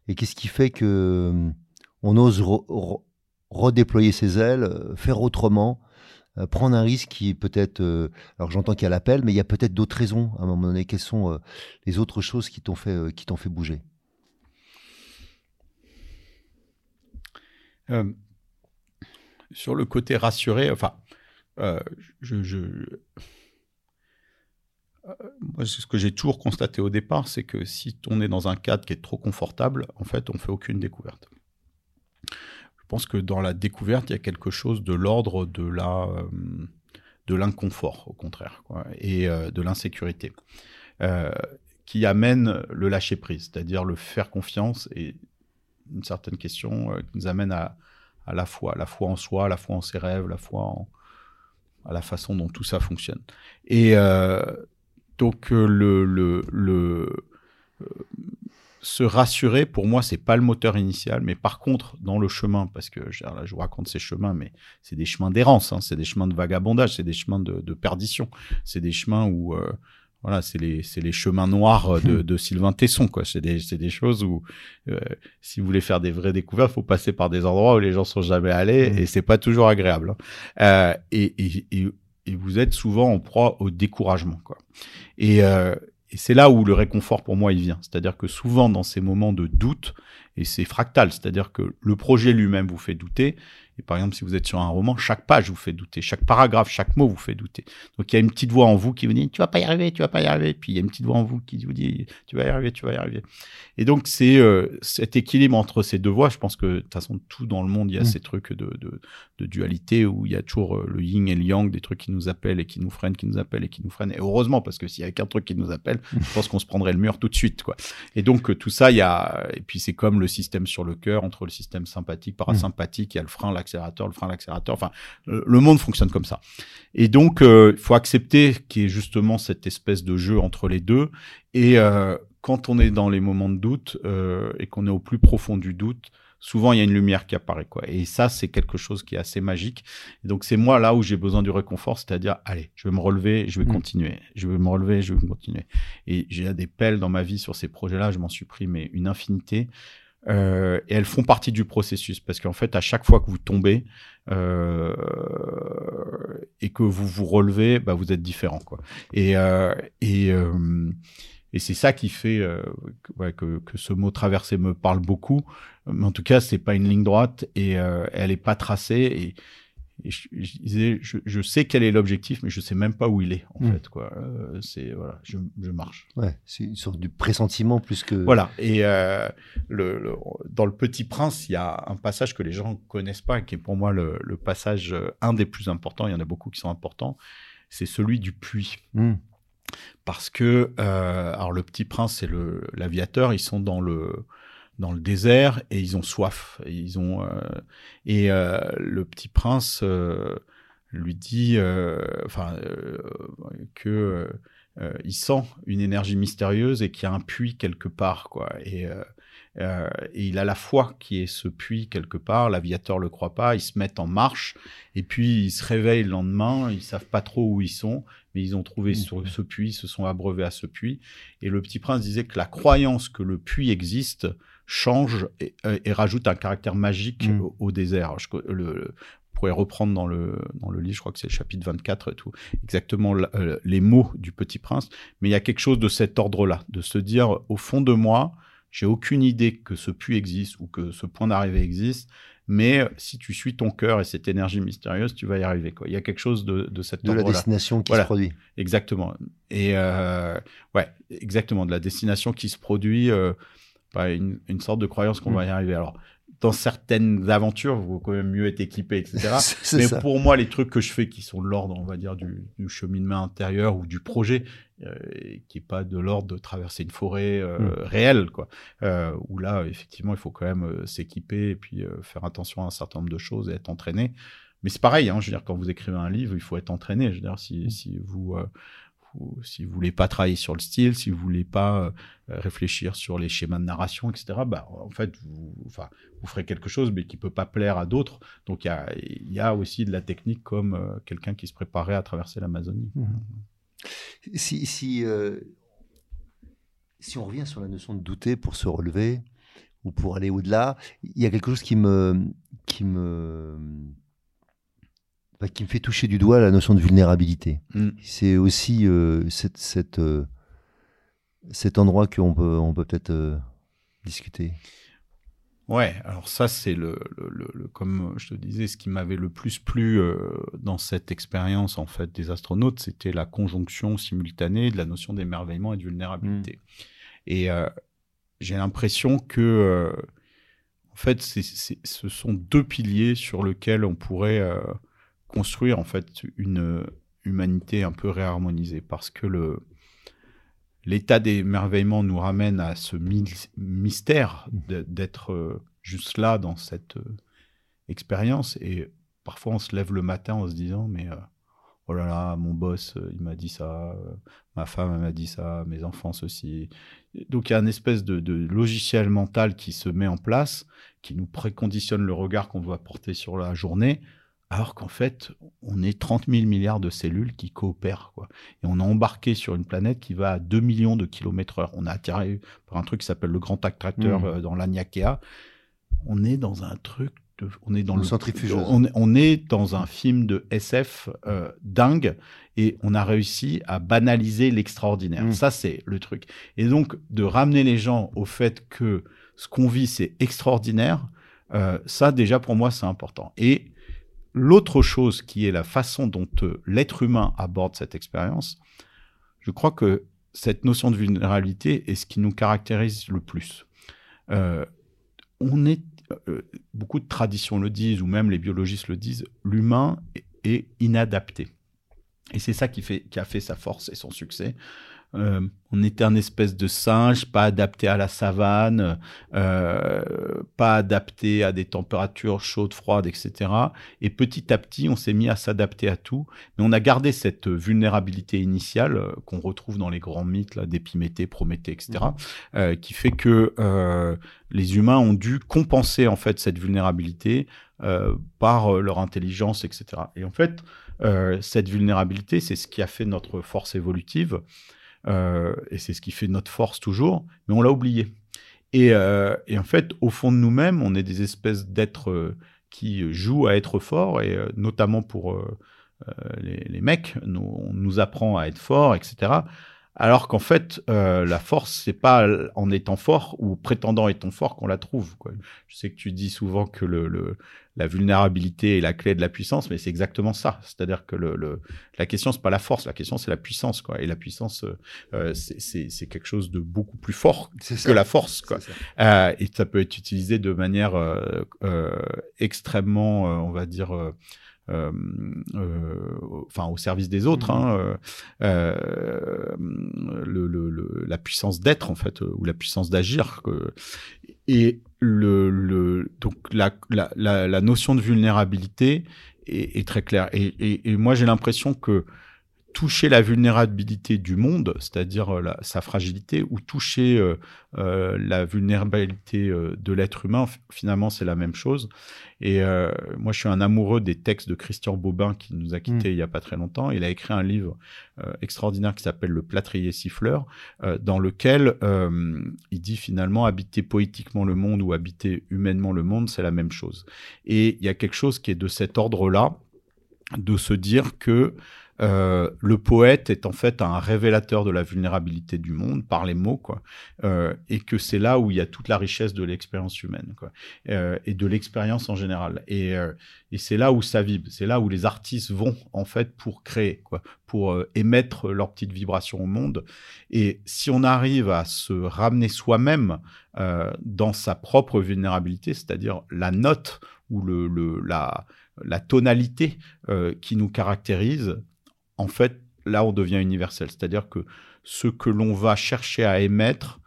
Et qu'est-ce qui fait que on ose redéployer ses ailes, euh, faire autrement, euh, prendre un risque qui peut-être. Euh, alors j'entends qu'il y a l'appel, mais il y a peut-être d'autres raisons à un moment donné. Quelles sont les autres choses qui t'ont fait, qui t'ont fait bouger? Sur le côté rassuré, enfin, je ce que j'ai toujours constaté au départ, c'est que si on est dans un cadre qui est trop confortable, en fait, on fait aucune découverte. Je pense que dans la découverte, il y a quelque chose de l'ordre de la euh, de l'inconfort, au contraire, et euh, de l'insécurité, euh, qui amène le lâcher prise, c'est-à-dire le faire confiance et une certaine question qui nous amène à, à la foi, la foi en soi, la foi en ses rêves, la foi à la façon dont tout ça fonctionne. Et donc le, le, le se rassurer, pour moi, c'est pas le moteur initial, mais par contre, dans le chemin, parce que là, je vous raconte ces chemins, mais c'est des chemins d'errance, hein, c'est des chemins de vagabondage, c'est des chemins de, perdition, c'est des chemins où, euh, voilà, c'est les, les chemins noirs de, de Sylvain Tesson, quoi. C'est des, des choses où, euh, si vous voulez faire des vraies découvertes, faut passer par des endroits où les gens sont jamais allés, mmh. et c'est pas toujours agréable. Hein. Euh, et, et, et, et, vous êtes souvent en proie au découragement, quoi. Et, euh, et c'est là où le réconfort pour moi il vient. C'est-à-dire que souvent dans ces moments de doute, et c'est fractal, c'est-à-dire que le projet lui-même vous fait douter, et par exemple, si vous êtes sur un roman, chaque page vous fait douter, chaque paragraphe, chaque mot vous fait douter. Donc il y a une petite voix en vous qui vous dit tu vas pas y arriver, tu vas pas y arriver. Puis il y a une petite voix en vous qui vous dit tu vas y arriver, tu vas y arriver. Et donc c'est euh, cet équilibre entre ces deux voix. Je pense que de toute façon tout dans le monde il y a mm. ces trucs de, de, de, dualité où il y a toujours euh, le yin et le yang, des trucs qui nous appellent et qui nous freinent, qui nous appellent et qui nous freinent. Et heureusement parce que s'il y avait qu'un truc qui nous appelle, je pense qu'on se prendrait le mur tout de suite quoi. Et donc euh, tout ça il y a et puis c'est comme le système sur le cœur entre le système sympathique, parasympathique, il y a le frein, l'accélérateur, le frein, l'accélérateur Enfin, le monde fonctionne comme ça. Et donc, euh, il faut accepter qu'il y ait justement cette espèce de jeu entre les deux. Et euh, quand on est dans les moments de doute euh, et qu'on est au plus profond du doute, souvent il y a une lumière qui apparaît quoi. Et ça c'est quelque chose qui est assez magique. Et donc c'est moi là où j'ai besoin du réconfort, c'est-à-dire allez, je vais me relever, je vais mmh. continuer, je vais me relever, je vais continuer. Et j'ai des pelles dans ma vie sur ces projets-là, je m'en suis pris mais une infinité. Euh, et elles font partie du processus parce qu'en fait, à chaque fois que vous tombez euh, et que vous vous relevez, bah, vous êtes différent, quoi. Et euh, et euh, et c'est ça qui fait euh, ouais, que, que, ce mot traversé me parle beaucoup. Mais en tout cas, c'est pas une ligne droite et euh, elle est pas tracée. Et et je, disais, je, sais quel est l'objectif, mais je sais même pas où il est, en hmm. fait. Quoi. Euh, c'est, voilà, je, je, marche. Ouais, c'est une sorte de pressentiment plus que. Voilà. Et euh, le, dans Le Petit Prince, il y a un passage que les gens connaissent pas, qui est pour moi le, le passage, euh, un des plus importants. Il y en a beaucoup qui sont importants. C'est celui du puits. Hmm. Parce que, alors, Le Petit Prince, le, l'aviateur. Ils sont dans le dans le désert et ils ont soif. Et ils ont euh, et euh, le petit prince euh, lui dit, enfin que il sent une énergie mystérieuse et qu'il y a un puits quelque part, quoi. Et, et il a la foi qui est ce puits quelque part. L'aviateur le croit pas. Ils se mettent en marche et puis ils se réveillent le lendemain. Ils savent pas trop où ils sont, mais ils ont trouvé ce, ce puits, se sont abreuvés à ce puits. Et le petit prince disait que la croyance que le puits existe change et, rajoute un caractère magique mm. au, désert. le, pourrez reprendre dans le, dans le livre, je crois que c'est le chapitre 24 et tout, exactement euh, les mots du Petit Prince. Mais il y a quelque chose de cet ordre-là, de se dire, au fond de moi, j'ai aucune idée que ce puits existe ou que ce point d'arrivée existe, mais euh, si tu suis ton cœur et cette énergie mystérieuse, tu vas y arriver. Quoi. Il y a quelque chose de, de cette De la destination qui se produit. Exactement. Et euh, ouais, exactement, de la destination qui se produit, euh, bah, une, une, sorte de croyance qu'on mm. va y arriver. Alors, dans certaines aventures, vaut quand même mieux être équipé, etc. Mais pour moi, les trucs que je fais qui sont de l'ordre, on va dire, du, du, cheminement intérieur ou du projet, euh, qui est pas de l'ordre de traverser une forêt euh, mm. réelle, quoi. Euh, où là, effectivement, il faut quand même euh, s'équiper et puis euh, faire attention à un certain nombre de choses et être entraîné. Mais c'est pareil, hein, je veux dire, quand vous écrivez un livre, il faut être entraîné. Je veux dire, si, mm. si vous si vous voulez pas travailler sur le style, si vous voulez pas euh, réfléchir sur les schémas de narration, etc., bah, en fait, vous, enfin, vous ferez quelque chose, mais qui peut pas plaire à d'autres. Donc, il y a, y a, aussi de la technique comme euh, quelqu'un qui se préparait à traverser l'Amazonie. Mmh. Si, si, euh, si on revient sur la notion de douter pour se relever ou pour aller au-delà, il y a quelque chose qui me, qui me qui me fait toucher du doigt la notion de vulnérabilité. Mm. C'est aussi euh, cette, cette, euh, cet endroit qu'on peut, on peut peut-être euh, discuter. Ouais, alors ça c'est le, le, le, comme je te disais, ce qui m'avait le plus plu dans cette expérience en fait des astronautes, c'était la conjonction simultanée de la notion d'émerveillement et de vulnérabilité. Mm. Et j'ai l'impression que en fait, ce sont deux piliers sur lesquels on pourrait construire en fait une humanité un peu réharmonisée. Parce que le l'état d'émerveillement nous ramène à ce mystère d'être euh, juste là dans cette euh, expérience. Et parfois on se lève le matin en se disant mais euh, oh là là mon boss il m'a dit ça ma femme m'a dit ça mes enfants ceci. Donc il y a une espèce de, de, logiciel mental qui se met en place qui nous préconditionne le regard qu'on doit porter sur la journée alors qu'en fait, on est 30 000 milliards de cellules qui coopèrent. Quoi. Et on a embarqué sur une planète qui va à 2 millions de kilomètres heure. On a attiré par un truc qui s'appelle le grand attracteur mmh. euh, dans l'Aniakea. On est dans un truc de, on est dans le centrifuge. On, on, est dans un film de SF euh, dingue et on a réussi à banaliser l'extraordinaire. Mmh. Ça, c'est le truc. Et donc, de ramener les gens au fait que ce qu'on vit, c'est extraordinaire, euh, ça, déjà, pour moi, c'est important. Et L'autre chose qui est la façon dont euh, l'être humain aborde cette expérience, je crois que cette notion de vulnérabilité est ce qui nous caractérise le plus. Euh, on est, euh, beaucoup de traditions le disent, ou même les biologistes le disent, l'humain est inadapté. Et c'est ça qui, fait, qui a fait sa force et son succès. Euh, on était un espèce de singe, pas adapté à la savane, euh, pas adapté à des températures chaudes, froides, etc. Et petit à petit, on s'est mis à s'adapter à tout, mais on a gardé cette vulnérabilité initiale euh, qu'on retrouve dans les grands mythes d'Épiméthée, Prométhée, etc., mmh. qui fait que les humains ont dû compenser en fait cette vulnérabilité par leur intelligence, etc. Et en fait, cette vulnérabilité, c'est ce qui a fait notre force évolutive. Euh, et c'est ce qui fait notre force toujours, mais on l'a oublié. Et, euh, en fait, au fond de nous-mêmes, on est des espèces d'êtres euh, qui jouent à être forts, et notamment pour les, mecs, on nous apprend à être forts, etc. Alors qu'en fait, la force, c'est pas en étant fort ou prétendant étant fort qu'on la trouve. Quoi. Je sais que tu dis souvent que le, la vulnérabilité est la clé de la puissance, mais c'est exactement ça. C'est-à-dire que le, le, la question, c'est pas la force, la question, c'est la puissance. Quoi. Et la puissance, euh, c'est quelque chose de beaucoup plus fort que la force. Quoi. Euh, et ça peut être utilisé de manière euh, euh, extrêmement, on va dire, euh, euh, enfin au service des autres, mmh. hein, euh, le, le, la puissance d'être en fait ou la puissance d'agir. Et le, le donc la, notion de vulnérabilité est, très claire. Et moi j'ai l'impression que toucher la vulnérabilité du monde, c'est-à-dire euh, sa fragilité, ou toucher euh, euh, la vulnérabilité de l'être humain, finalement c'est la même chose. Et moi je suis un amoureux des textes de Christian Bobin qui nous a quittés mm. il y a pas très longtemps. Il a écrit un livre extraordinaire qui s'appelle Le plâtrier siffleur, dans lequel il dit finalement habiter poétiquement le monde ou habiter humainement le monde, c'est la même chose. Et il y a quelque chose qui est de cet ordre-là, de se dire que euh, le poète est en fait un révélateur de la vulnérabilité du monde par les mots, quoi, euh, et que c'est là où il y a toute la richesse de l'expérience humaine, quoi, euh, et de l'expérience en général. Et, c'est là où ça vibre, c'est là où les artistes vont en fait pour créer, quoi, pour émettre leur petite vibration au monde. Et si on arrive à se ramener soi-même dans sa propre vulnérabilité, c'est-à-dire la note ou le la la tonalité qui nous caractérise, en fait, là, on devient universel. C'est-à-dire que ce que l'on va chercher à émettre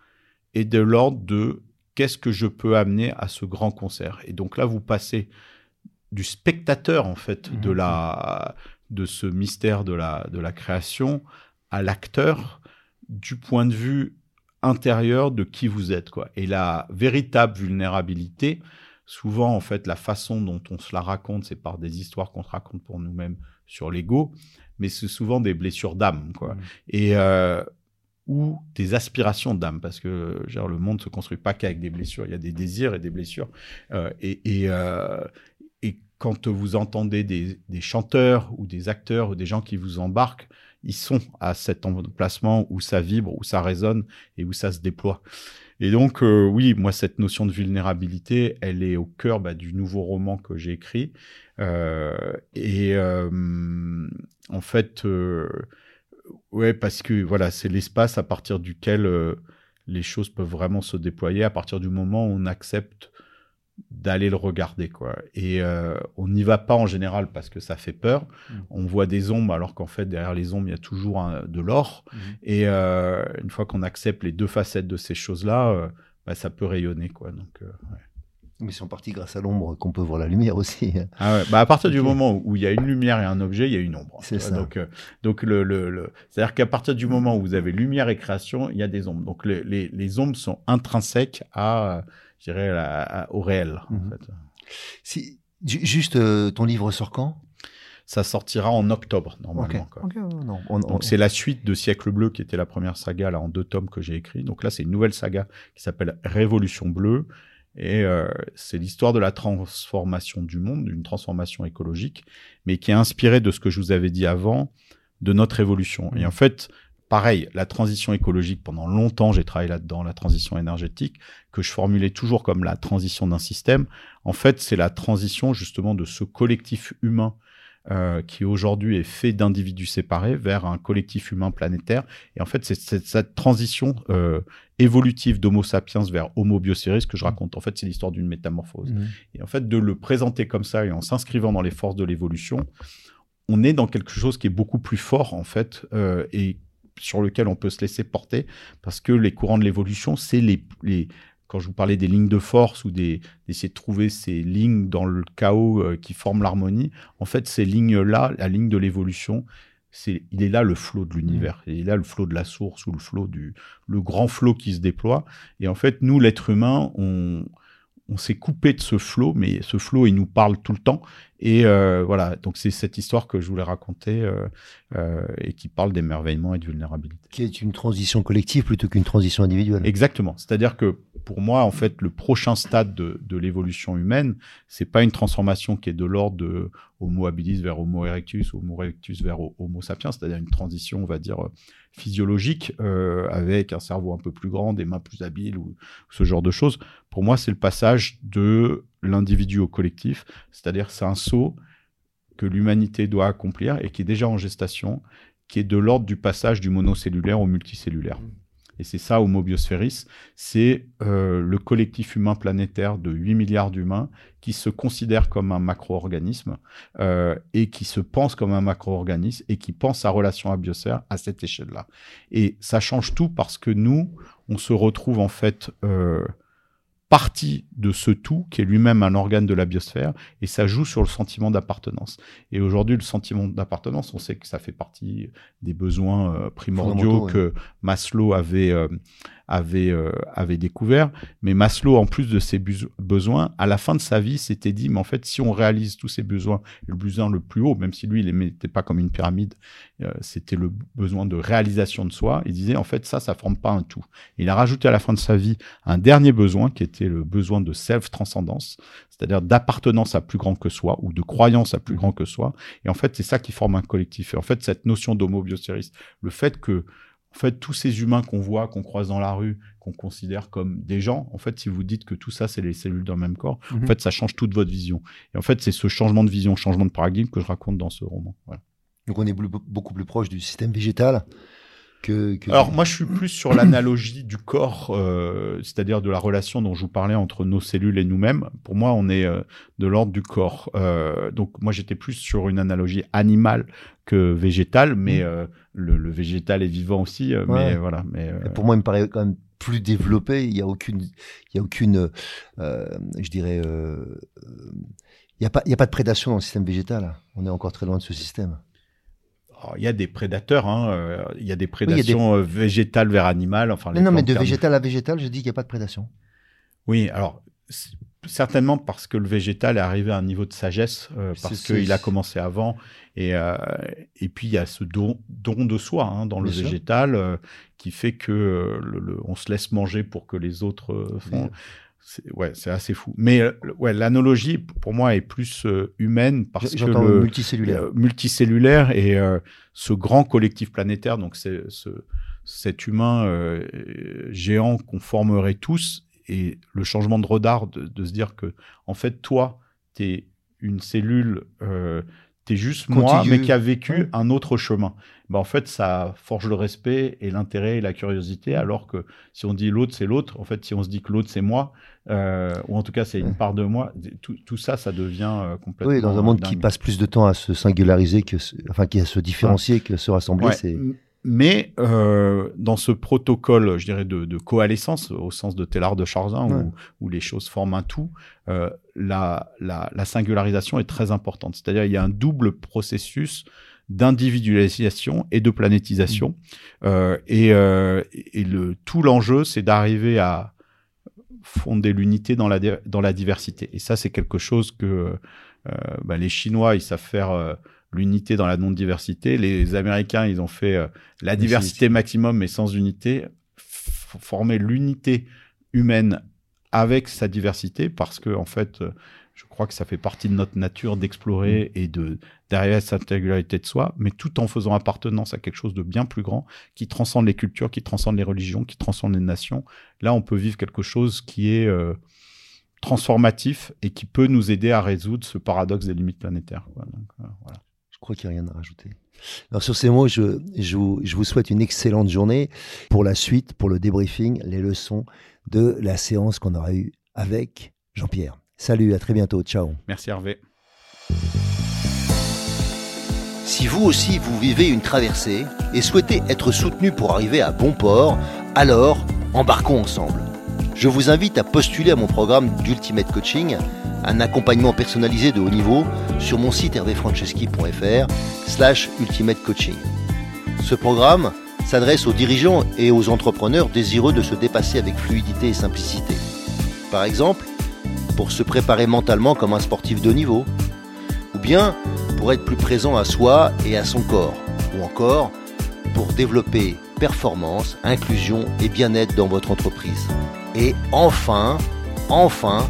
est de l'ordre de qu'est-ce que je peux amener à ce grand concert. Et donc là, vous passez du spectateur, en fait, de, mhm. la, de ce mystère de la, de la création à l'acteur du point de vue intérieur de qui vous êtes. Quoi. Et la véritable vulnérabilité, souvent, en fait, la façon dont on se la raconte, c'est par des histoires qu'on se raconte pour nous-mêmes sur l'ego mais c'est souvent des blessures d'âme, quoi. Mmh. Et euh, ou des aspirations d'âme, parce que genre, le monde se construit pas qu'avec des blessures, il y a des désirs et des blessures. Euh, et, et, euh, et, quand vous entendez des, des, chanteurs ou des acteurs ou des gens qui vous embarquent, ils sont à cet emplacement où ça vibre, où ça résonne et où ça se déploie. Et donc, euh, oui, moi, cette notion de vulnérabilité, elle est au cœur bah, du nouveau roman que j'ai écrit. Euh, et euh, en fait, ouais, parce que voilà, c'est l'espace à partir duquel les choses peuvent vraiment se déployer, à partir du moment où on accepte d'aller le regarder quoi et euh, on n'y va pas en général parce que ça fait peur mmh. on voit des ombres alors qu'en fait derrière les ombres il y a toujours de l'or mmh. et euh, une fois qu'on accepte les deux facettes de ces choses là euh, bah, ça peut rayonner quoi donc mais c'est en partie grâce à l'ombre qu'on peut voir la lumière aussi. Ah ouais. bah à partir du moment où il y a une lumière et un objet, il y a une ombre. C'est ça. Donc, donc le, le, c'est-à-dire qu'à partir du moment où vous avez lumière et création, il y a des ombres. Donc les, les, les ombres sont intrinsèques à je dirais, au réel. En mhm. fait. Si, juste, euh, ton livre sort quand? Ça sortira en octobre normalement. Donc c'est la suite de Siècle Bleu qui était la première saga là en deux tomes que j'ai écrit. Donc là c'est une nouvelle saga qui s'appelle Révolution Bleue et euh, c'est l'histoire de la transformation du monde, d'une transformation écologique, mais qui est inspirée de ce que je vous avais dit avant, de notre évolution. Et mhm. en fait, Pareil, la transition écologique, pendant longtemps, j'ai travaillé là-dedans, la transition énergétique, que je formulais toujours comme la transition d'un système. En fait, c'est la transition justement de ce collectif humain euh, qui aujourd'hui est fait d'individus séparés vers un collectif humain planétaire. Et en fait, c'est cette transition euh, évolutive d'Homo sapiens vers Homo bioceris que je raconte. En fait, c'est l'histoire d'une métamorphose. Mmh. Et en fait, de le présenter comme ça et en s'inscrivant dans les forces de l'évolution, on est dans quelque chose qui est beaucoup plus fort en fait euh, et sur lequel on peut se laisser porter, parce que les courants de l'évolution, c'est les, les, quand je vous parlais des lignes de force ou d'essayer de trouver ces lignes dans le chaos euh, qui forment l'harmonie, en fait, ces lignes-là, la ligne de l'évolution, c'est, il est là le flot de l'univers, mmh. il est là le flot de la source ou le flot du, le grand flot qui se déploie. Et en fait, nous, l'être humain, on, on s'est coupé de ce flot, mais ce flot, il nous parle tout le temps. Et euh, voilà, donc c'est cette histoire que je voulais raconter euh, euh, et qui parle d'émerveillement et de vulnérabilité. Qui est une transition collective plutôt qu'une transition individuelle. Exactement. C'est-à-dire que pour moi, en fait, le prochain stade de, de l'évolution humaine, c'est pas une transformation qui est de l'ordre de Homo habilis vers Homo erectus, Homo erectus vers Homo sapiens, c'est-à-dire une transition, on va dire, physiologique euh, avec un cerveau un peu plus grand, des mains plus habiles ou, ce genre de choses. Pour moi, c'est le passage de l'individu au collectif, c'est-à-dire c'est un saut que l'humanité doit accomplir et qui est déjà en gestation, qui est de l'ordre du passage du monocellulaire au multicellulaire. Et c'est ça Homo Biosphéris, c'est euh, le collectif humain planétaire de 8 milliards d'humains qui se considère comme un macro-organisme euh, et qui se pense comme un macro-organisme et qui pense sa relation à biosphère à cette échelle-là. Et ça change tout parce que nous, on se retrouve en fait euh, partie de ce tout qui est lui-même un organe de la biosphère et ça joue sur le sentiment d'appartenance. Et aujourd'hui, le sentiment d'appartenance, on sait que ça fait partie des besoins euh, primordiaux que Maslow avait euh, avait, euh, avait découvert. Mais Maslow, en plus de ses besoins, à la fin de sa vie, s'était dit, mais en fait, si on réalise tous ces besoins, le besoin le plus haut, même si lui, il les mettait pas comme une pyramide, euh, c'était le besoin de réalisation de soi, il disait, en fait, ça, ça forme pas un tout. Il a rajouté à la fin de sa vie un dernier besoin, qui était le besoin de self-transcendance, c'est-à-dire d'appartenance à plus grand que soi, ou de croyance à plus grand que soi. Et en fait, c'est ça qui forme un collectif. Et en fait, cette notion d'homo le fait que en fait, tous ces humains qu'on voit, qu'on croise dans la rue, qu'on considère comme des gens, en fait, si vous dites que tout ça, c'est les cellules d'un même corps, en mhm. fait, ça change toute votre vision. Et en fait, c'est ce changement de vision, changement de paradigme que je raconte dans ce roman. Donc, on est beaucoup plus proche du système végétal alors moi, je suis plus sur l'analogie du corps, euh, c'est-à-dire de la relation dont je vous parlais entre nos cellules et nous-mêmes. Pour moi, on est euh, de l'ordre du corps. Euh, donc moi, j'étais plus sur une analogie animale que végétale, mais mm. le, végétal est vivant aussi. Mais voilà. Mais pour moi, il me paraît quand même plus développé. Il n'y a aucune, il y a aucune, je dirais, il n'y a pas, il y a pas de prédation dans le système végétal. On est encore très loin de ce système il y a des prédateurs, hein, euh, il y a des prédations euh, végétales vers animales. Enfin, non, mais de végétal à végétal, je dis qu'il n'y a pas de prédation. Oui, alors certainement parce que le végétal est arrivé à un niveau de sagesse, euh, parce qu'il a commencé avant, et, et puis il y a ce don, don de soi hein, dans le végétal qui fait que on se laisse manger pour que les autres font ouais, c'est assez fou. Mais euh, ouais, l'analogie pour moi est plus euh, humaine parce que le multicellulaire, euh, multicellulaire et ce grand collectif planétaire, donc c'est ce, cet humain géant qu'on formerait tous et le changement de regard de, de, se dire que en fait toi, tu es une cellule T'es juste moi, mais qui a vécu un autre chemin. Bah, en fait, ça forge le respect et l'intérêt et la curiosité, alors que si on dit l'autre, c'est l'autre, en fait, si on se dit que l'autre, c'est moi, euh, ou en tout cas, c'est une part de moi, tout, tout ça, ça devient euh, complètement. Oui, dans un monde qui passe plus de temps à se singulariser, que, enfin, qui à se différencier que se rassembler, c'est. Mais euh, dans ce protocole, je dirais, de, de, coalescence, au sens de Taylor de Charzin, où, où, les choses forment un tout, euh, la, la, la, singularisation est très importante. C'est-à-dire il y a un double processus d'individualisation et de planétisation. Mmh. Euh, et, euh, et le, tout l'enjeu, c'est d'arriver à fonder l'unité dans la, dans la diversité. Et ça, c'est quelque chose que euh, bah, les Chinois, ils savent faire euh, l'unité dans la non-diversité. Les Américains, ils ont fait euh, la diversité maximum mais sans unité, former l'unité humaine avec sa diversité parce que en fait, euh, je crois que ça fait partie de notre nature d'explorer mm. et de d'arriver à cette intégralité de soi, mais tout en faisant appartenance à quelque chose de bien plus grand qui transcende les cultures, qui transcende les religions, qui transcende les nations. Là, on peut vivre quelque chose qui est euh, transformatif et qui peut nous aider à résoudre ce paradoxe des limites planétaires. Donc, voilà crois qu'il n'y a rien à rajouter. Alors sur ces mots, je, je, vous, je, vous, souhaite une excellente journée pour la suite, pour le débriefing, les leçons de la séance qu'on aura eue avec Jean-Pierre. Salut, à très bientôt, ciao. Merci Hervé. Si vous aussi vous vivez une traversée et souhaitez être soutenu pour arriver à bon port, alors embarquons ensemble. Je vous invite à postuler à mon programme d'Ultimate Coaching un accompagnement personnalisé de haut niveau sur mon site hervéfranceschi.fr slash ultimate coaching. Ce programme s'adresse aux dirigeants et aux entrepreneurs désireux de se dépasser avec fluidité et simplicité. Par exemple, pour se préparer mentalement comme un sportif de haut niveau, ou bien pour être plus présent à soi et à son corps, ou encore pour développer performance, inclusion et bien-être dans votre entreprise. Et enfin, enfin,